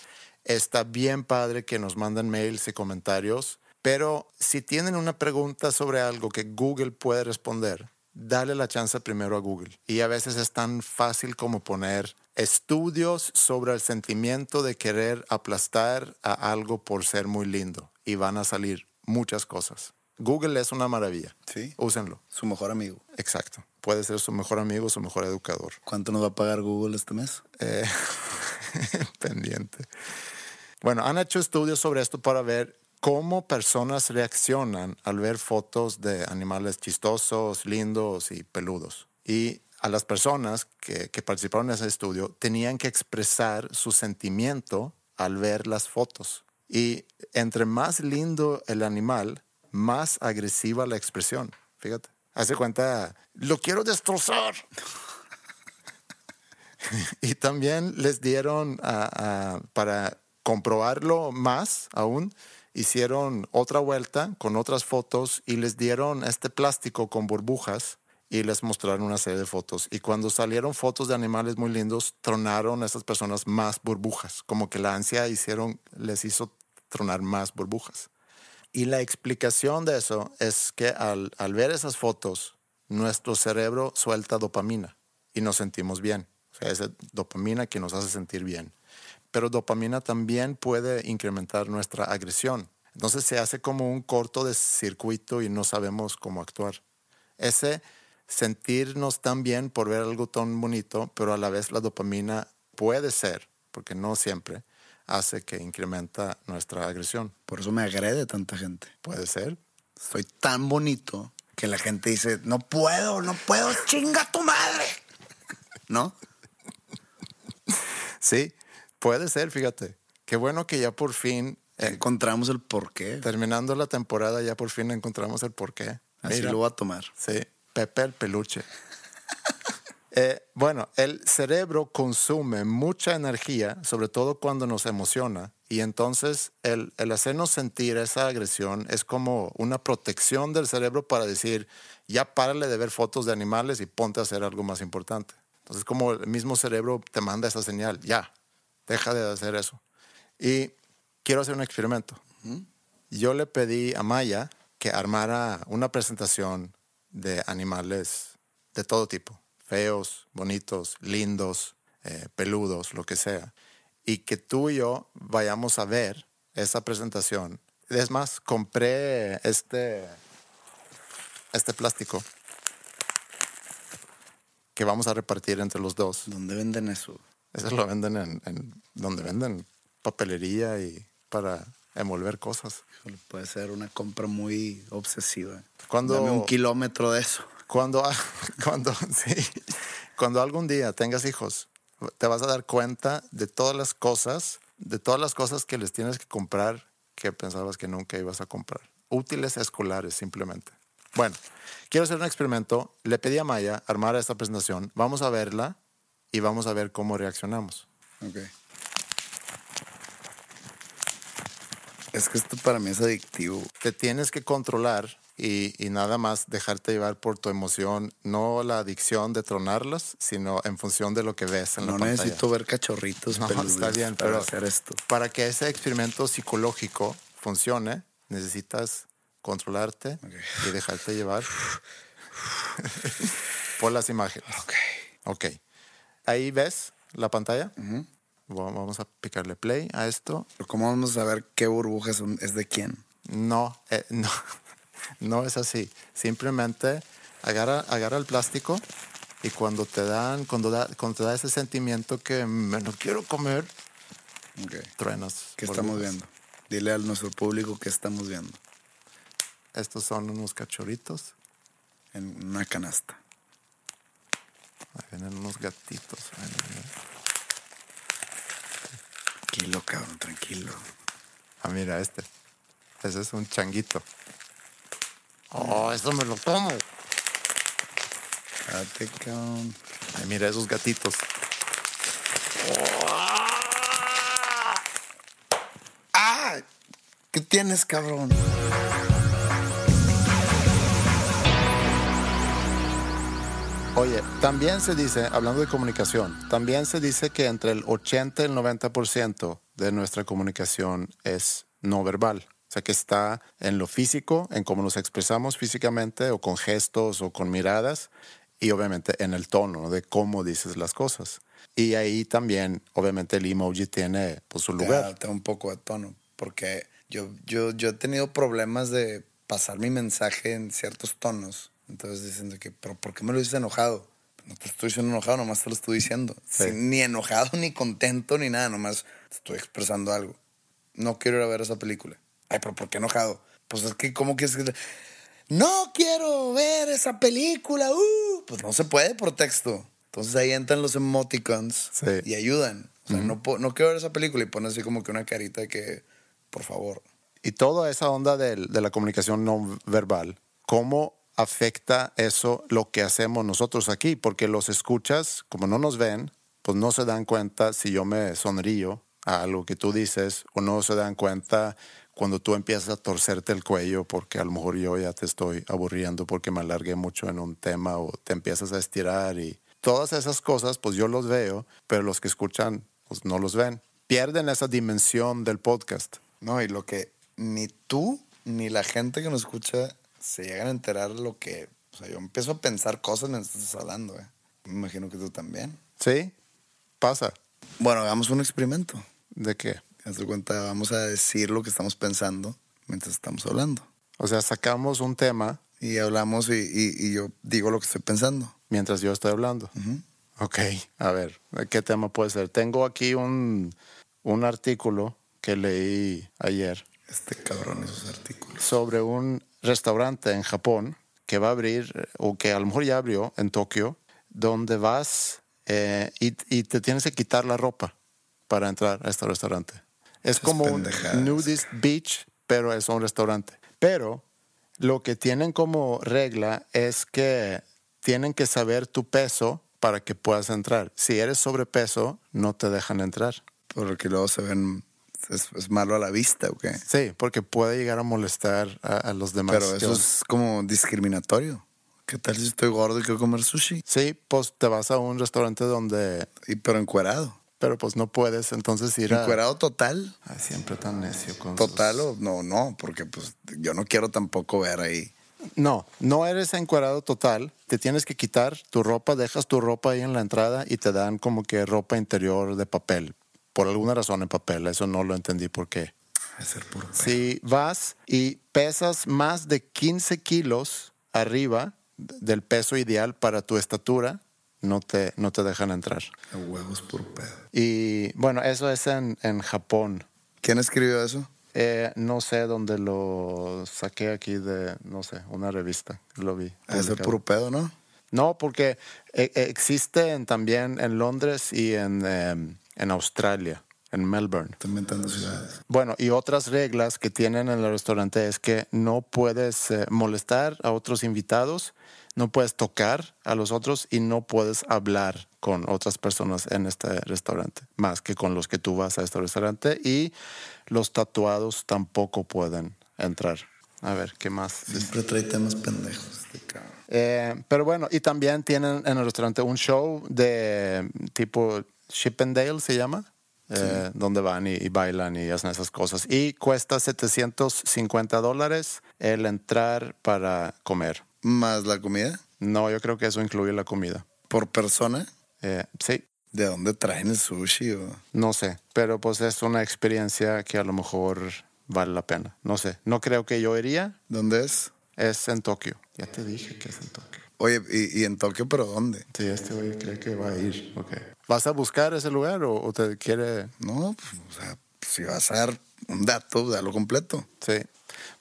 S3: Está bien padre que nos manden mails y comentarios, pero si tienen una pregunta sobre algo que Google puede responder, dale la chance primero a Google. Y a veces es tan fácil como poner estudios sobre el sentimiento de querer aplastar a algo por ser muy lindo. Y van a salir muchas cosas. Google es una maravilla.
S4: Sí.
S3: Úsenlo.
S4: Su mejor amigo.
S3: Exacto. Puede ser su mejor amigo, su mejor educador.
S4: ¿Cuánto nos va a pagar Google este mes?
S3: Eh, pendiente. Bueno, han hecho estudios sobre esto para ver cómo personas reaccionan al ver fotos de animales chistosos, lindos y peludos. Y a las personas que, que participaron en ese estudio tenían que expresar su sentimiento al ver las fotos. Y entre más lindo el animal, más agresiva la expresión. Fíjate. Hace cuenta, lo quiero destrozar. y también les dieron, ah, ah, para comprobarlo más aún, hicieron otra vuelta con otras fotos y les dieron este plástico con burbujas y les mostraron una serie de fotos. Y cuando salieron fotos de animales muy lindos, tronaron a esas personas más burbujas, como que la ansia les hizo tronar más burbujas. Y la explicación de eso es que al, al ver esas fotos, nuestro cerebro suelta dopamina y nos sentimos bien. O sea, es dopamina que nos hace sentir bien. Pero dopamina también puede incrementar nuestra agresión. Entonces se hace como un corto de circuito y no sabemos cómo actuar. Ese sentirnos tan bien por ver algo tan bonito, pero a la vez la dopamina puede ser, porque no siempre, hace que incrementa nuestra agresión.
S4: Por eso me agrede tanta gente.
S3: Puede ser.
S4: Soy tan bonito que la gente dice, no puedo, no puedo, chinga tu madre. ¿No?
S3: Sí, puede ser, fíjate. Qué bueno que ya por fin...
S4: eh, encontramos el porqué.
S3: Terminando la temporada ya por fin encontramos el porqué.
S4: Así
S3: Mira.
S4: lo voy a tomar.
S3: Sí, Pepe el peluche. Eh, bueno, el cerebro consume mucha energía, sobre todo cuando nos emociona, y entonces el, el hacernos sentir esa agresión es como una protección del cerebro para decir, ya párale de ver fotos de animales y ponte a hacer algo más importante. Entonces como el mismo cerebro te manda esa señal, ya, deja de hacer eso. Y quiero hacer un experimento. Yo le pedí a Maya que armara una presentación de animales de todo tipo, feos, bonitos, lindos, eh, peludos, lo que sea, y que tú y yo vayamos a ver esa presentación. Es más, compré este, este plástico que vamos a repartir entre los dos.
S4: ¿Dónde venden eso?
S3: Eso lo venden en, en donde venden papelería y para envolver cosas.
S4: Puede ser una compra muy obsesiva.
S3: Cuando-
S4: Dame un kilómetro de eso.
S3: Cuando, cuando, sí, cuando algún día tengas hijos, te vas a dar cuenta de todas las cosas, de todas las cosas que les tienes que comprar que pensabas que nunca ibas a comprar. Útiles escolares, simplemente. Bueno, quiero hacer un experimento. Le pedí a Maya armar esta presentación. Vamos a verla y vamos a ver cómo reaccionamos.
S4: Ok. Es que esto para mí es adictivo.
S3: Te tienes que controlar y, y nada más dejarte llevar por tu emoción, no la adicción de tronarlas, sino en función de lo que ves en
S4: No
S3: la pantalla.
S4: necesito ver cachorritos
S3: No, está bien,
S4: para
S3: pero
S4: hacer esto.
S3: para que ese experimento psicológico funcione, necesitas controlarte y dejarte llevar por las imágenes.
S4: Ok.
S3: Ok. Ahí ves la pantalla. Va- Vamos a picarle play a esto.
S4: Pero ¿Cómo vamos a saber qué burbujas son- es de quién?
S3: No, eh, no, no es así. Simplemente agarra, agarra el plástico y cuando te dan, cuando, da, cuando te da ese sentimiento que me lo quiero comer,
S4: Ok.
S3: truenas.
S4: ¿Qué estamos
S3: burbujas.
S4: viendo? Dile a nuestro público qué estamos viendo
S3: Estos son unos cachorritos.
S4: en una canasta.
S3: Ahí vienen unos gatitos.
S4: Tranquilo, cabrón, tranquilo.
S3: Ah, mira este. Ese es un changuito. Oh, eso me lo como.
S4: Date, cabrón.
S3: Ay, mira esos gatitos.
S4: ¡Ah! ¿Qué tienes, cabrón?
S3: Oye, también se dice, hablando de comunicación, también se dice que entre el 80 y el 90% de nuestra comunicación es no verbal. sea, que está en lo físico, en cómo nos expresamos físicamente o con gestos o con miradas y obviamente en el tono ¿no? de cómo dices las cosas. Y ahí también, obviamente, el emoji tiene pues, su lugar.
S4: da un poco de tono, porque yo, yo, yo he tenido problemas de pasar mi mensaje en ciertos tonos. Entonces dicen de que, pero ¿por qué me lo dices enojado? No te estoy diciendo enojado, nomás te lo estoy diciendo.
S3: Sí.
S4: Sin- ni enojado, ni contento, ni nada, nomás te estoy expresando algo. No quiero ir a ver esa película. Ay, pero ¿por qué enojado? Pues es que, ¿cómo quieres que.? No quiero ver esa película. uh". Pues no se puede por texto. Entonces ahí entran los emoticons
S3: Sí.
S4: y ayudan. O sea, no, no quiero ver esa película y pones así como que una carita de que, por favor.
S3: Y toda esa onda del- de, la comunicación no verbal, ¿cómo afecta eso lo que hacemos nosotros aquí? Porque los escuchas, como no nos ven, pues no se dan cuenta si yo me sonrío a algo que tú dices o no se dan cuenta cuando tú empiezas a torcerte el cuello porque a lo mejor yo ya te estoy aburriendo porque me alargué mucho en un tema o te empiezas a estirar y todas esas cosas pues yo los veo, pero los que escuchan pues no los ven. Pierden esa dimensión del podcast.
S4: No, y lo que ni tú ni la gente que nos escucha se llegan a enterar lo que. O sea, yo empiezo a pensar cosas mientras estás hablando, ¿eh? Me imagino que tú también.
S3: ¿Sí? Pasa.
S4: Bueno, hagamos un experimento.
S3: ¿De qué?
S4: Haz de cuenta, vamos a decir lo que estamos pensando mientras estamos hablando.
S3: O sea, sacamos un tema
S4: Y hablamos y, y- y yo digo lo que estoy pensando.
S3: mientras yo estoy hablando. Ok, a ver, ¿qué tema puede ser? Tengo aquí un, un artículo que leí ayer
S4: Este cabrón, esos artículos.
S3: sobre un restaurante en Japón que va a abrir, o que a lo mejor ya abrió en Tokio, donde vas eh, y, y te tienes que quitar la ropa para entrar a este restaurante. Es como un nudist beach, pero es un restaurante. Pero lo que tienen como regla es que tienen que saber tu peso para que puedas entrar. Si eres sobrepeso, no te dejan entrar.
S4: Porque luego se ven. Es, es malo a la vista, ¿o qué?
S3: Sí, porque puede llegar a molestar a, a los demás.
S4: Pero eso es como discriminatorio. ¿Qué tal si estoy gordo y quiero comer sushi?
S3: Sí, pues te vas a un restaurante donde...
S4: Y pero encuerado.
S3: Pero pues no puedes entonces ir a...
S4: ¿Encuerado total?
S3: Ay, siempre tan necio con
S4: ¿Total
S3: sus-
S4: o no? No, porque pues yo no quiero tampoco ver ahí.
S3: No, no eres encuadrado total. Te tienes que quitar tu ropa, dejas tu ropa ahí en la entrada y te dan como que ropa interior de papel. Por alguna razón en papel, eso no lo entendí por qué.
S4: Es ser
S3: Si vas y pesas más de 15 kilos arriba del peso ideal para tu estatura, no te, no te dejan entrar.
S4: A huevos puro pedo.
S3: Y bueno, eso es en, en Japón.
S4: ¿Quién escribió eso?
S3: Eh, no sé dónde lo saqué aquí de, no sé, una revista. Lo vi.
S4: Ser
S3: publicado.
S4: puro pedo, ¿no?
S3: No, porque eh, existen también en Londres y en, em, en Australia, en Melbourne.
S4: Ciudades.
S3: Bueno, y otras reglas que tienen en el restaurante es que no puedes eh, molestar a otros invitados, no puedes tocar a los otros y no puedes hablar con otras personas en este restaurante, más que con los que tú vas a este restaurante. Y los tatuados tampoco pueden entrar. A ver, ¿qué más?
S4: Siempre trae temas pendejos este.
S3: Eh, pero bueno, y también tienen en el restaurante un show de tipo Chippendale se llama, eh, donde van y, y bailan y hacen esas cosas. Y cuesta 750 dólares el entrar para comer.
S4: ¿Más la comida?
S3: No, yo creo que eso incluye la comida.
S4: ¿Por persona?
S3: Eh, sí,
S4: ¿De dónde traen el sushi? O...
S3: no sé, pero pues es una experiencia que a lo mejor vale la pena. No sé, no creo que yo iría.
S4: ¿Dónde es?
S3: Es en Tokio. Ya te dije que es en Tokio.
S4: Oye, ¿y, y en Tokio, pero dónde?
S3: Sí, este güey cree que va a ir. Ok. ¿Vas a buscar ese lugar o, o te quiere...?
S4: No, pues, o sea, si vas a dar un dato, dalo completo.
S3: Sí.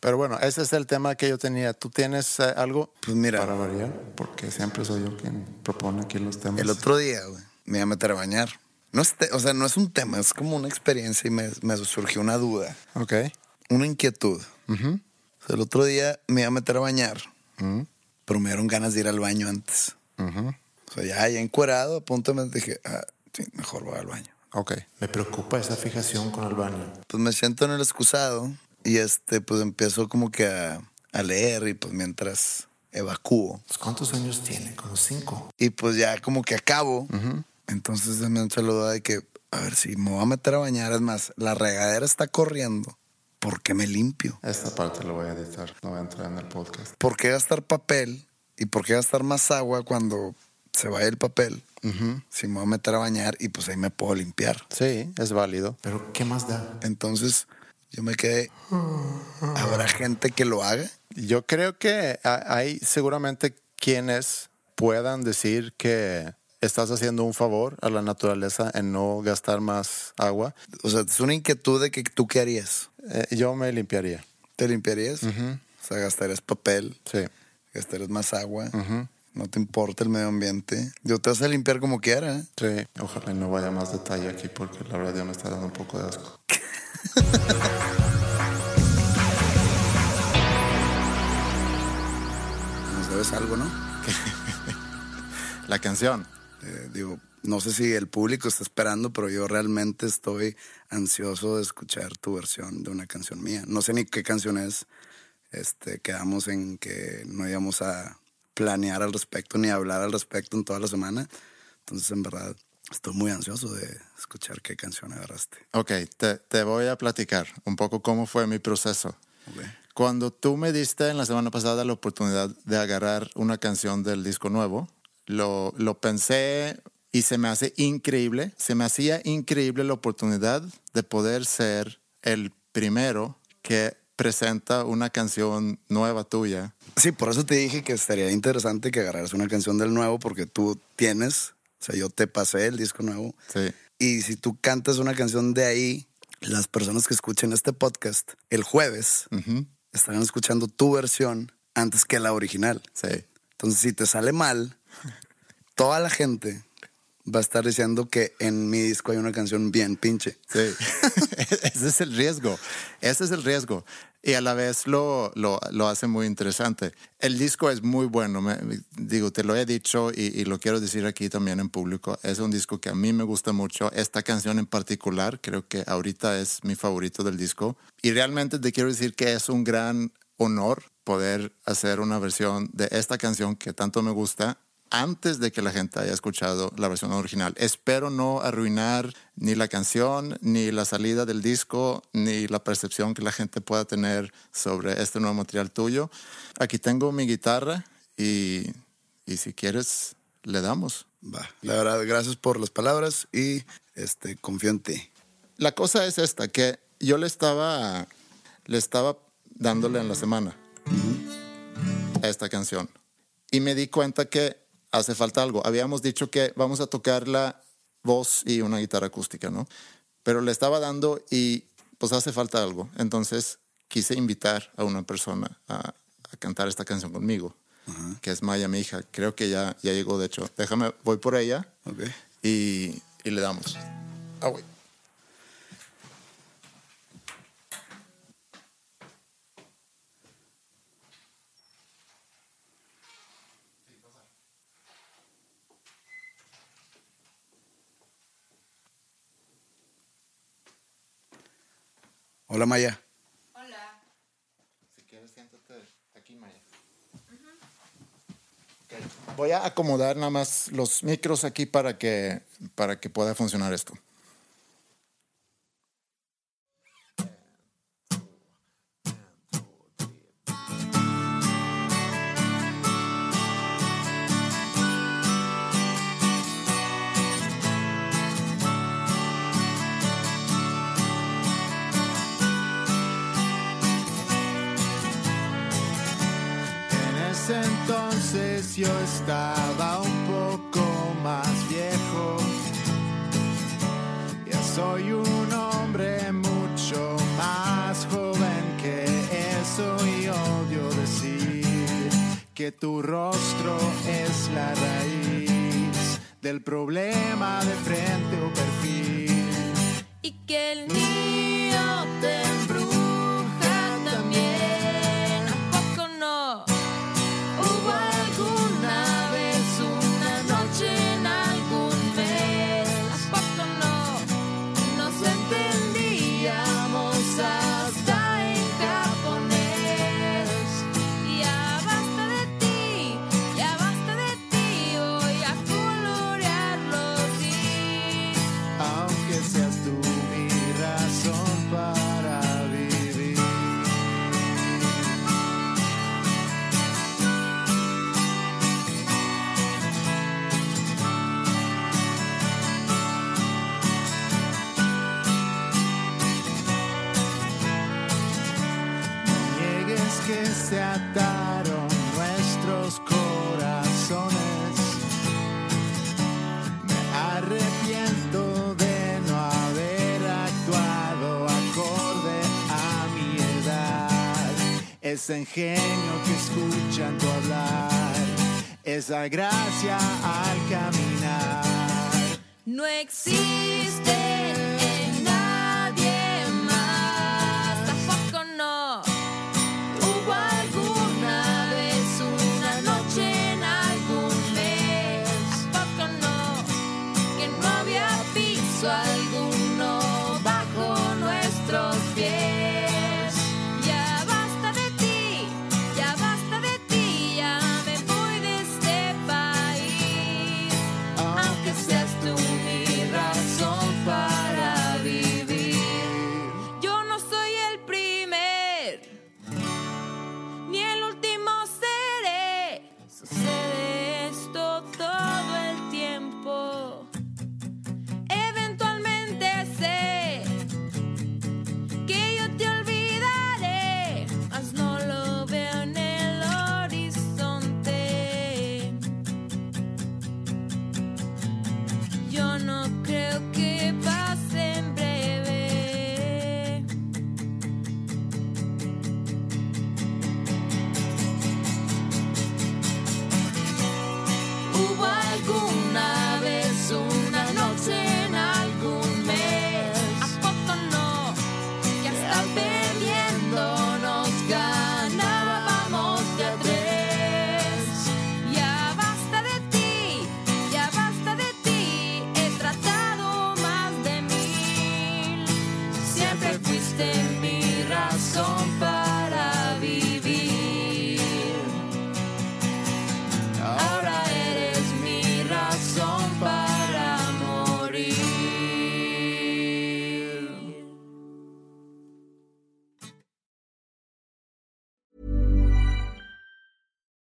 S3: Pero bueno, ese es el tema que yo tenía. ¿Tú tienes eh, algo
S4: Pues mira,
S3: para variar? Porque siempre soy yo quien propone aquí los temas.
S4: el otro día, güey, me iba a meter a bañar. No es o sea, no es un tema, es como una experiencia y me, me surgió una duda,
S3: Ok.
S4: una inquietud. O sea, el otro día me iba a meter a bañar, pero me dieron ganas de ir al baño antes. O sea, ya, ya encuerado, a punto me dije, ah, sí, mejor voy al baño.
S3: Ok.
S10: Me preocupa esa fijación con el baño.
S4: Pues me siento en el excusado y este, pues empiezo como que a, a leer y pues mientras evacúo.
S10: Pues, ¿Cuántos años tiene? Como cinco.
S4: Y pues ya como que acabo. Entonces me la duda de que, a ver, si me voy a meter a bañar, es más, la regadera está corriendo ¿por qué me limpio?
S3: Esta parte lo voy a editar, no voy a entrar en el podcast.
S4: ¿Por qué gastar papel y por qué gastar más agua cuando se vaya el papel? Si me voy a meter a bañar y pues ahí me puedo limpiar.
S3: Sí, es válido.
S10: Pero ¿qué más da?
S4: Entonces yo me quedé, ¿habrá gente que lo haga?
S3: Yo creo que ha- hay seguramente quienes puedan decir que estás haciendo un favor a la naturaleza en no gastar más agua.
S4: O sea, es una inquietud de que tú qué harías.
S3: Eh, yo me limpiaría.
S4: ¿Te limpiarías? O sea, gastarías papel,
S3: Sí.
S4: gastarías más agua, no te importa el medio ambiente. Yo te vas a limpiar como quiera. ¿eh?
S3: Sí, ojalá no vaya más detalle aquí porque la verdad ya me está dando un poco de asco.
S4: Nos debes algo, ¿no?
S3: La canción.
S4: Eh, digo, no sé si el público está esperando, pero yo realmente estoy ansioso de escuchar tu versión de una canción mía. No sé ni qué canción es. Este, quedamos en que no íbamos a planear al respecto ni hablar al respecto en toda la semana. Entonces, en verdad, estoy muy ansioso de escuchar qué canción agarraste.
S3: Ok, te, te voy a platicar un poco cómo fue mi proceso. Cuando tú me diste en la semana pasada la oportunidad de agarrar una canción del disco nuevo, lo, lo pensé y se me hace increíble, se me hacía increíble la oportunidad de poder ser el primero que presenta una canción nueva tuya.
S4: Sí, por eso te dije que estaría interesante que agarraras una canción del nuevo, porque tú tienes, o sea, yo te pasé el disco nuevo.
S3: Sí.
S4: Y si tú cantas una canción de ahí, las personas que escuchen este podcast el jueves estarán escuchando tu versión antes que la original.
S3: Sí.
S4: Entonces, si te sale mal, toda la gente va a estar diciendo que en mi disco hay una canción bien pinche.
S3: Sí, ese es el riesgo, ese es el riesgo. Y a la vez lo, lo, lo hace muy interesante. El disco es muy bueno, me- digo, te lo he dicho y, y lo quiero decir aquí también en público. Es un disco que a mí me gusta mucho. Esta canción en particular creo que ahorita es mi favorito del disco. Y realmente te quiero decir que es un gran honor poder hacer una versión de esta canción que tanto me gusta antes de que la gente haya escuchado la versión original. Espero no arruinar ni la canción, ni la salida del disco, ni la percepción que la gente pueda tener sobre este nuevo material tuyo. Aquí tengo mi guitarra y, y si quieres, le damos.
S4: Va. La verdad, gracias por las palabras y este, confío en ti.
S3: La cosa es esta, que yo le estaba, le estaba dándole en la semana a esta canción. Y me di cuenta que hace falta algo. Habíamos dicho que vamos a tocar la voz y una guitarra acústica, ¿no? Pero le estaba dando y pues hace falta algo. Entonces quise invitar a una persona a, a cantar esta canción conmigo, que es Maya, mi hija. Creo que ya, ya llegó, de hecho. Déjame, voy por ella
S4: Ok.
S3: y, y le damos. Ah, güey.
S4: Hola, Maya.
S3: Si quieres, siéntate aquí, Maya. Voy a acomodar nada más los micros aquí para que, para que pueda funcionar esto. Yo estaba un poco más viejo. Ya soy un hombre mucho más joven que eso y odio decir que tu rostro es la raíz del problema de frente o perfil.
S11: Y que el niño te
S3: ese ingenio que escuchan tu hablar, esa gracia al caminar.
S11: No existe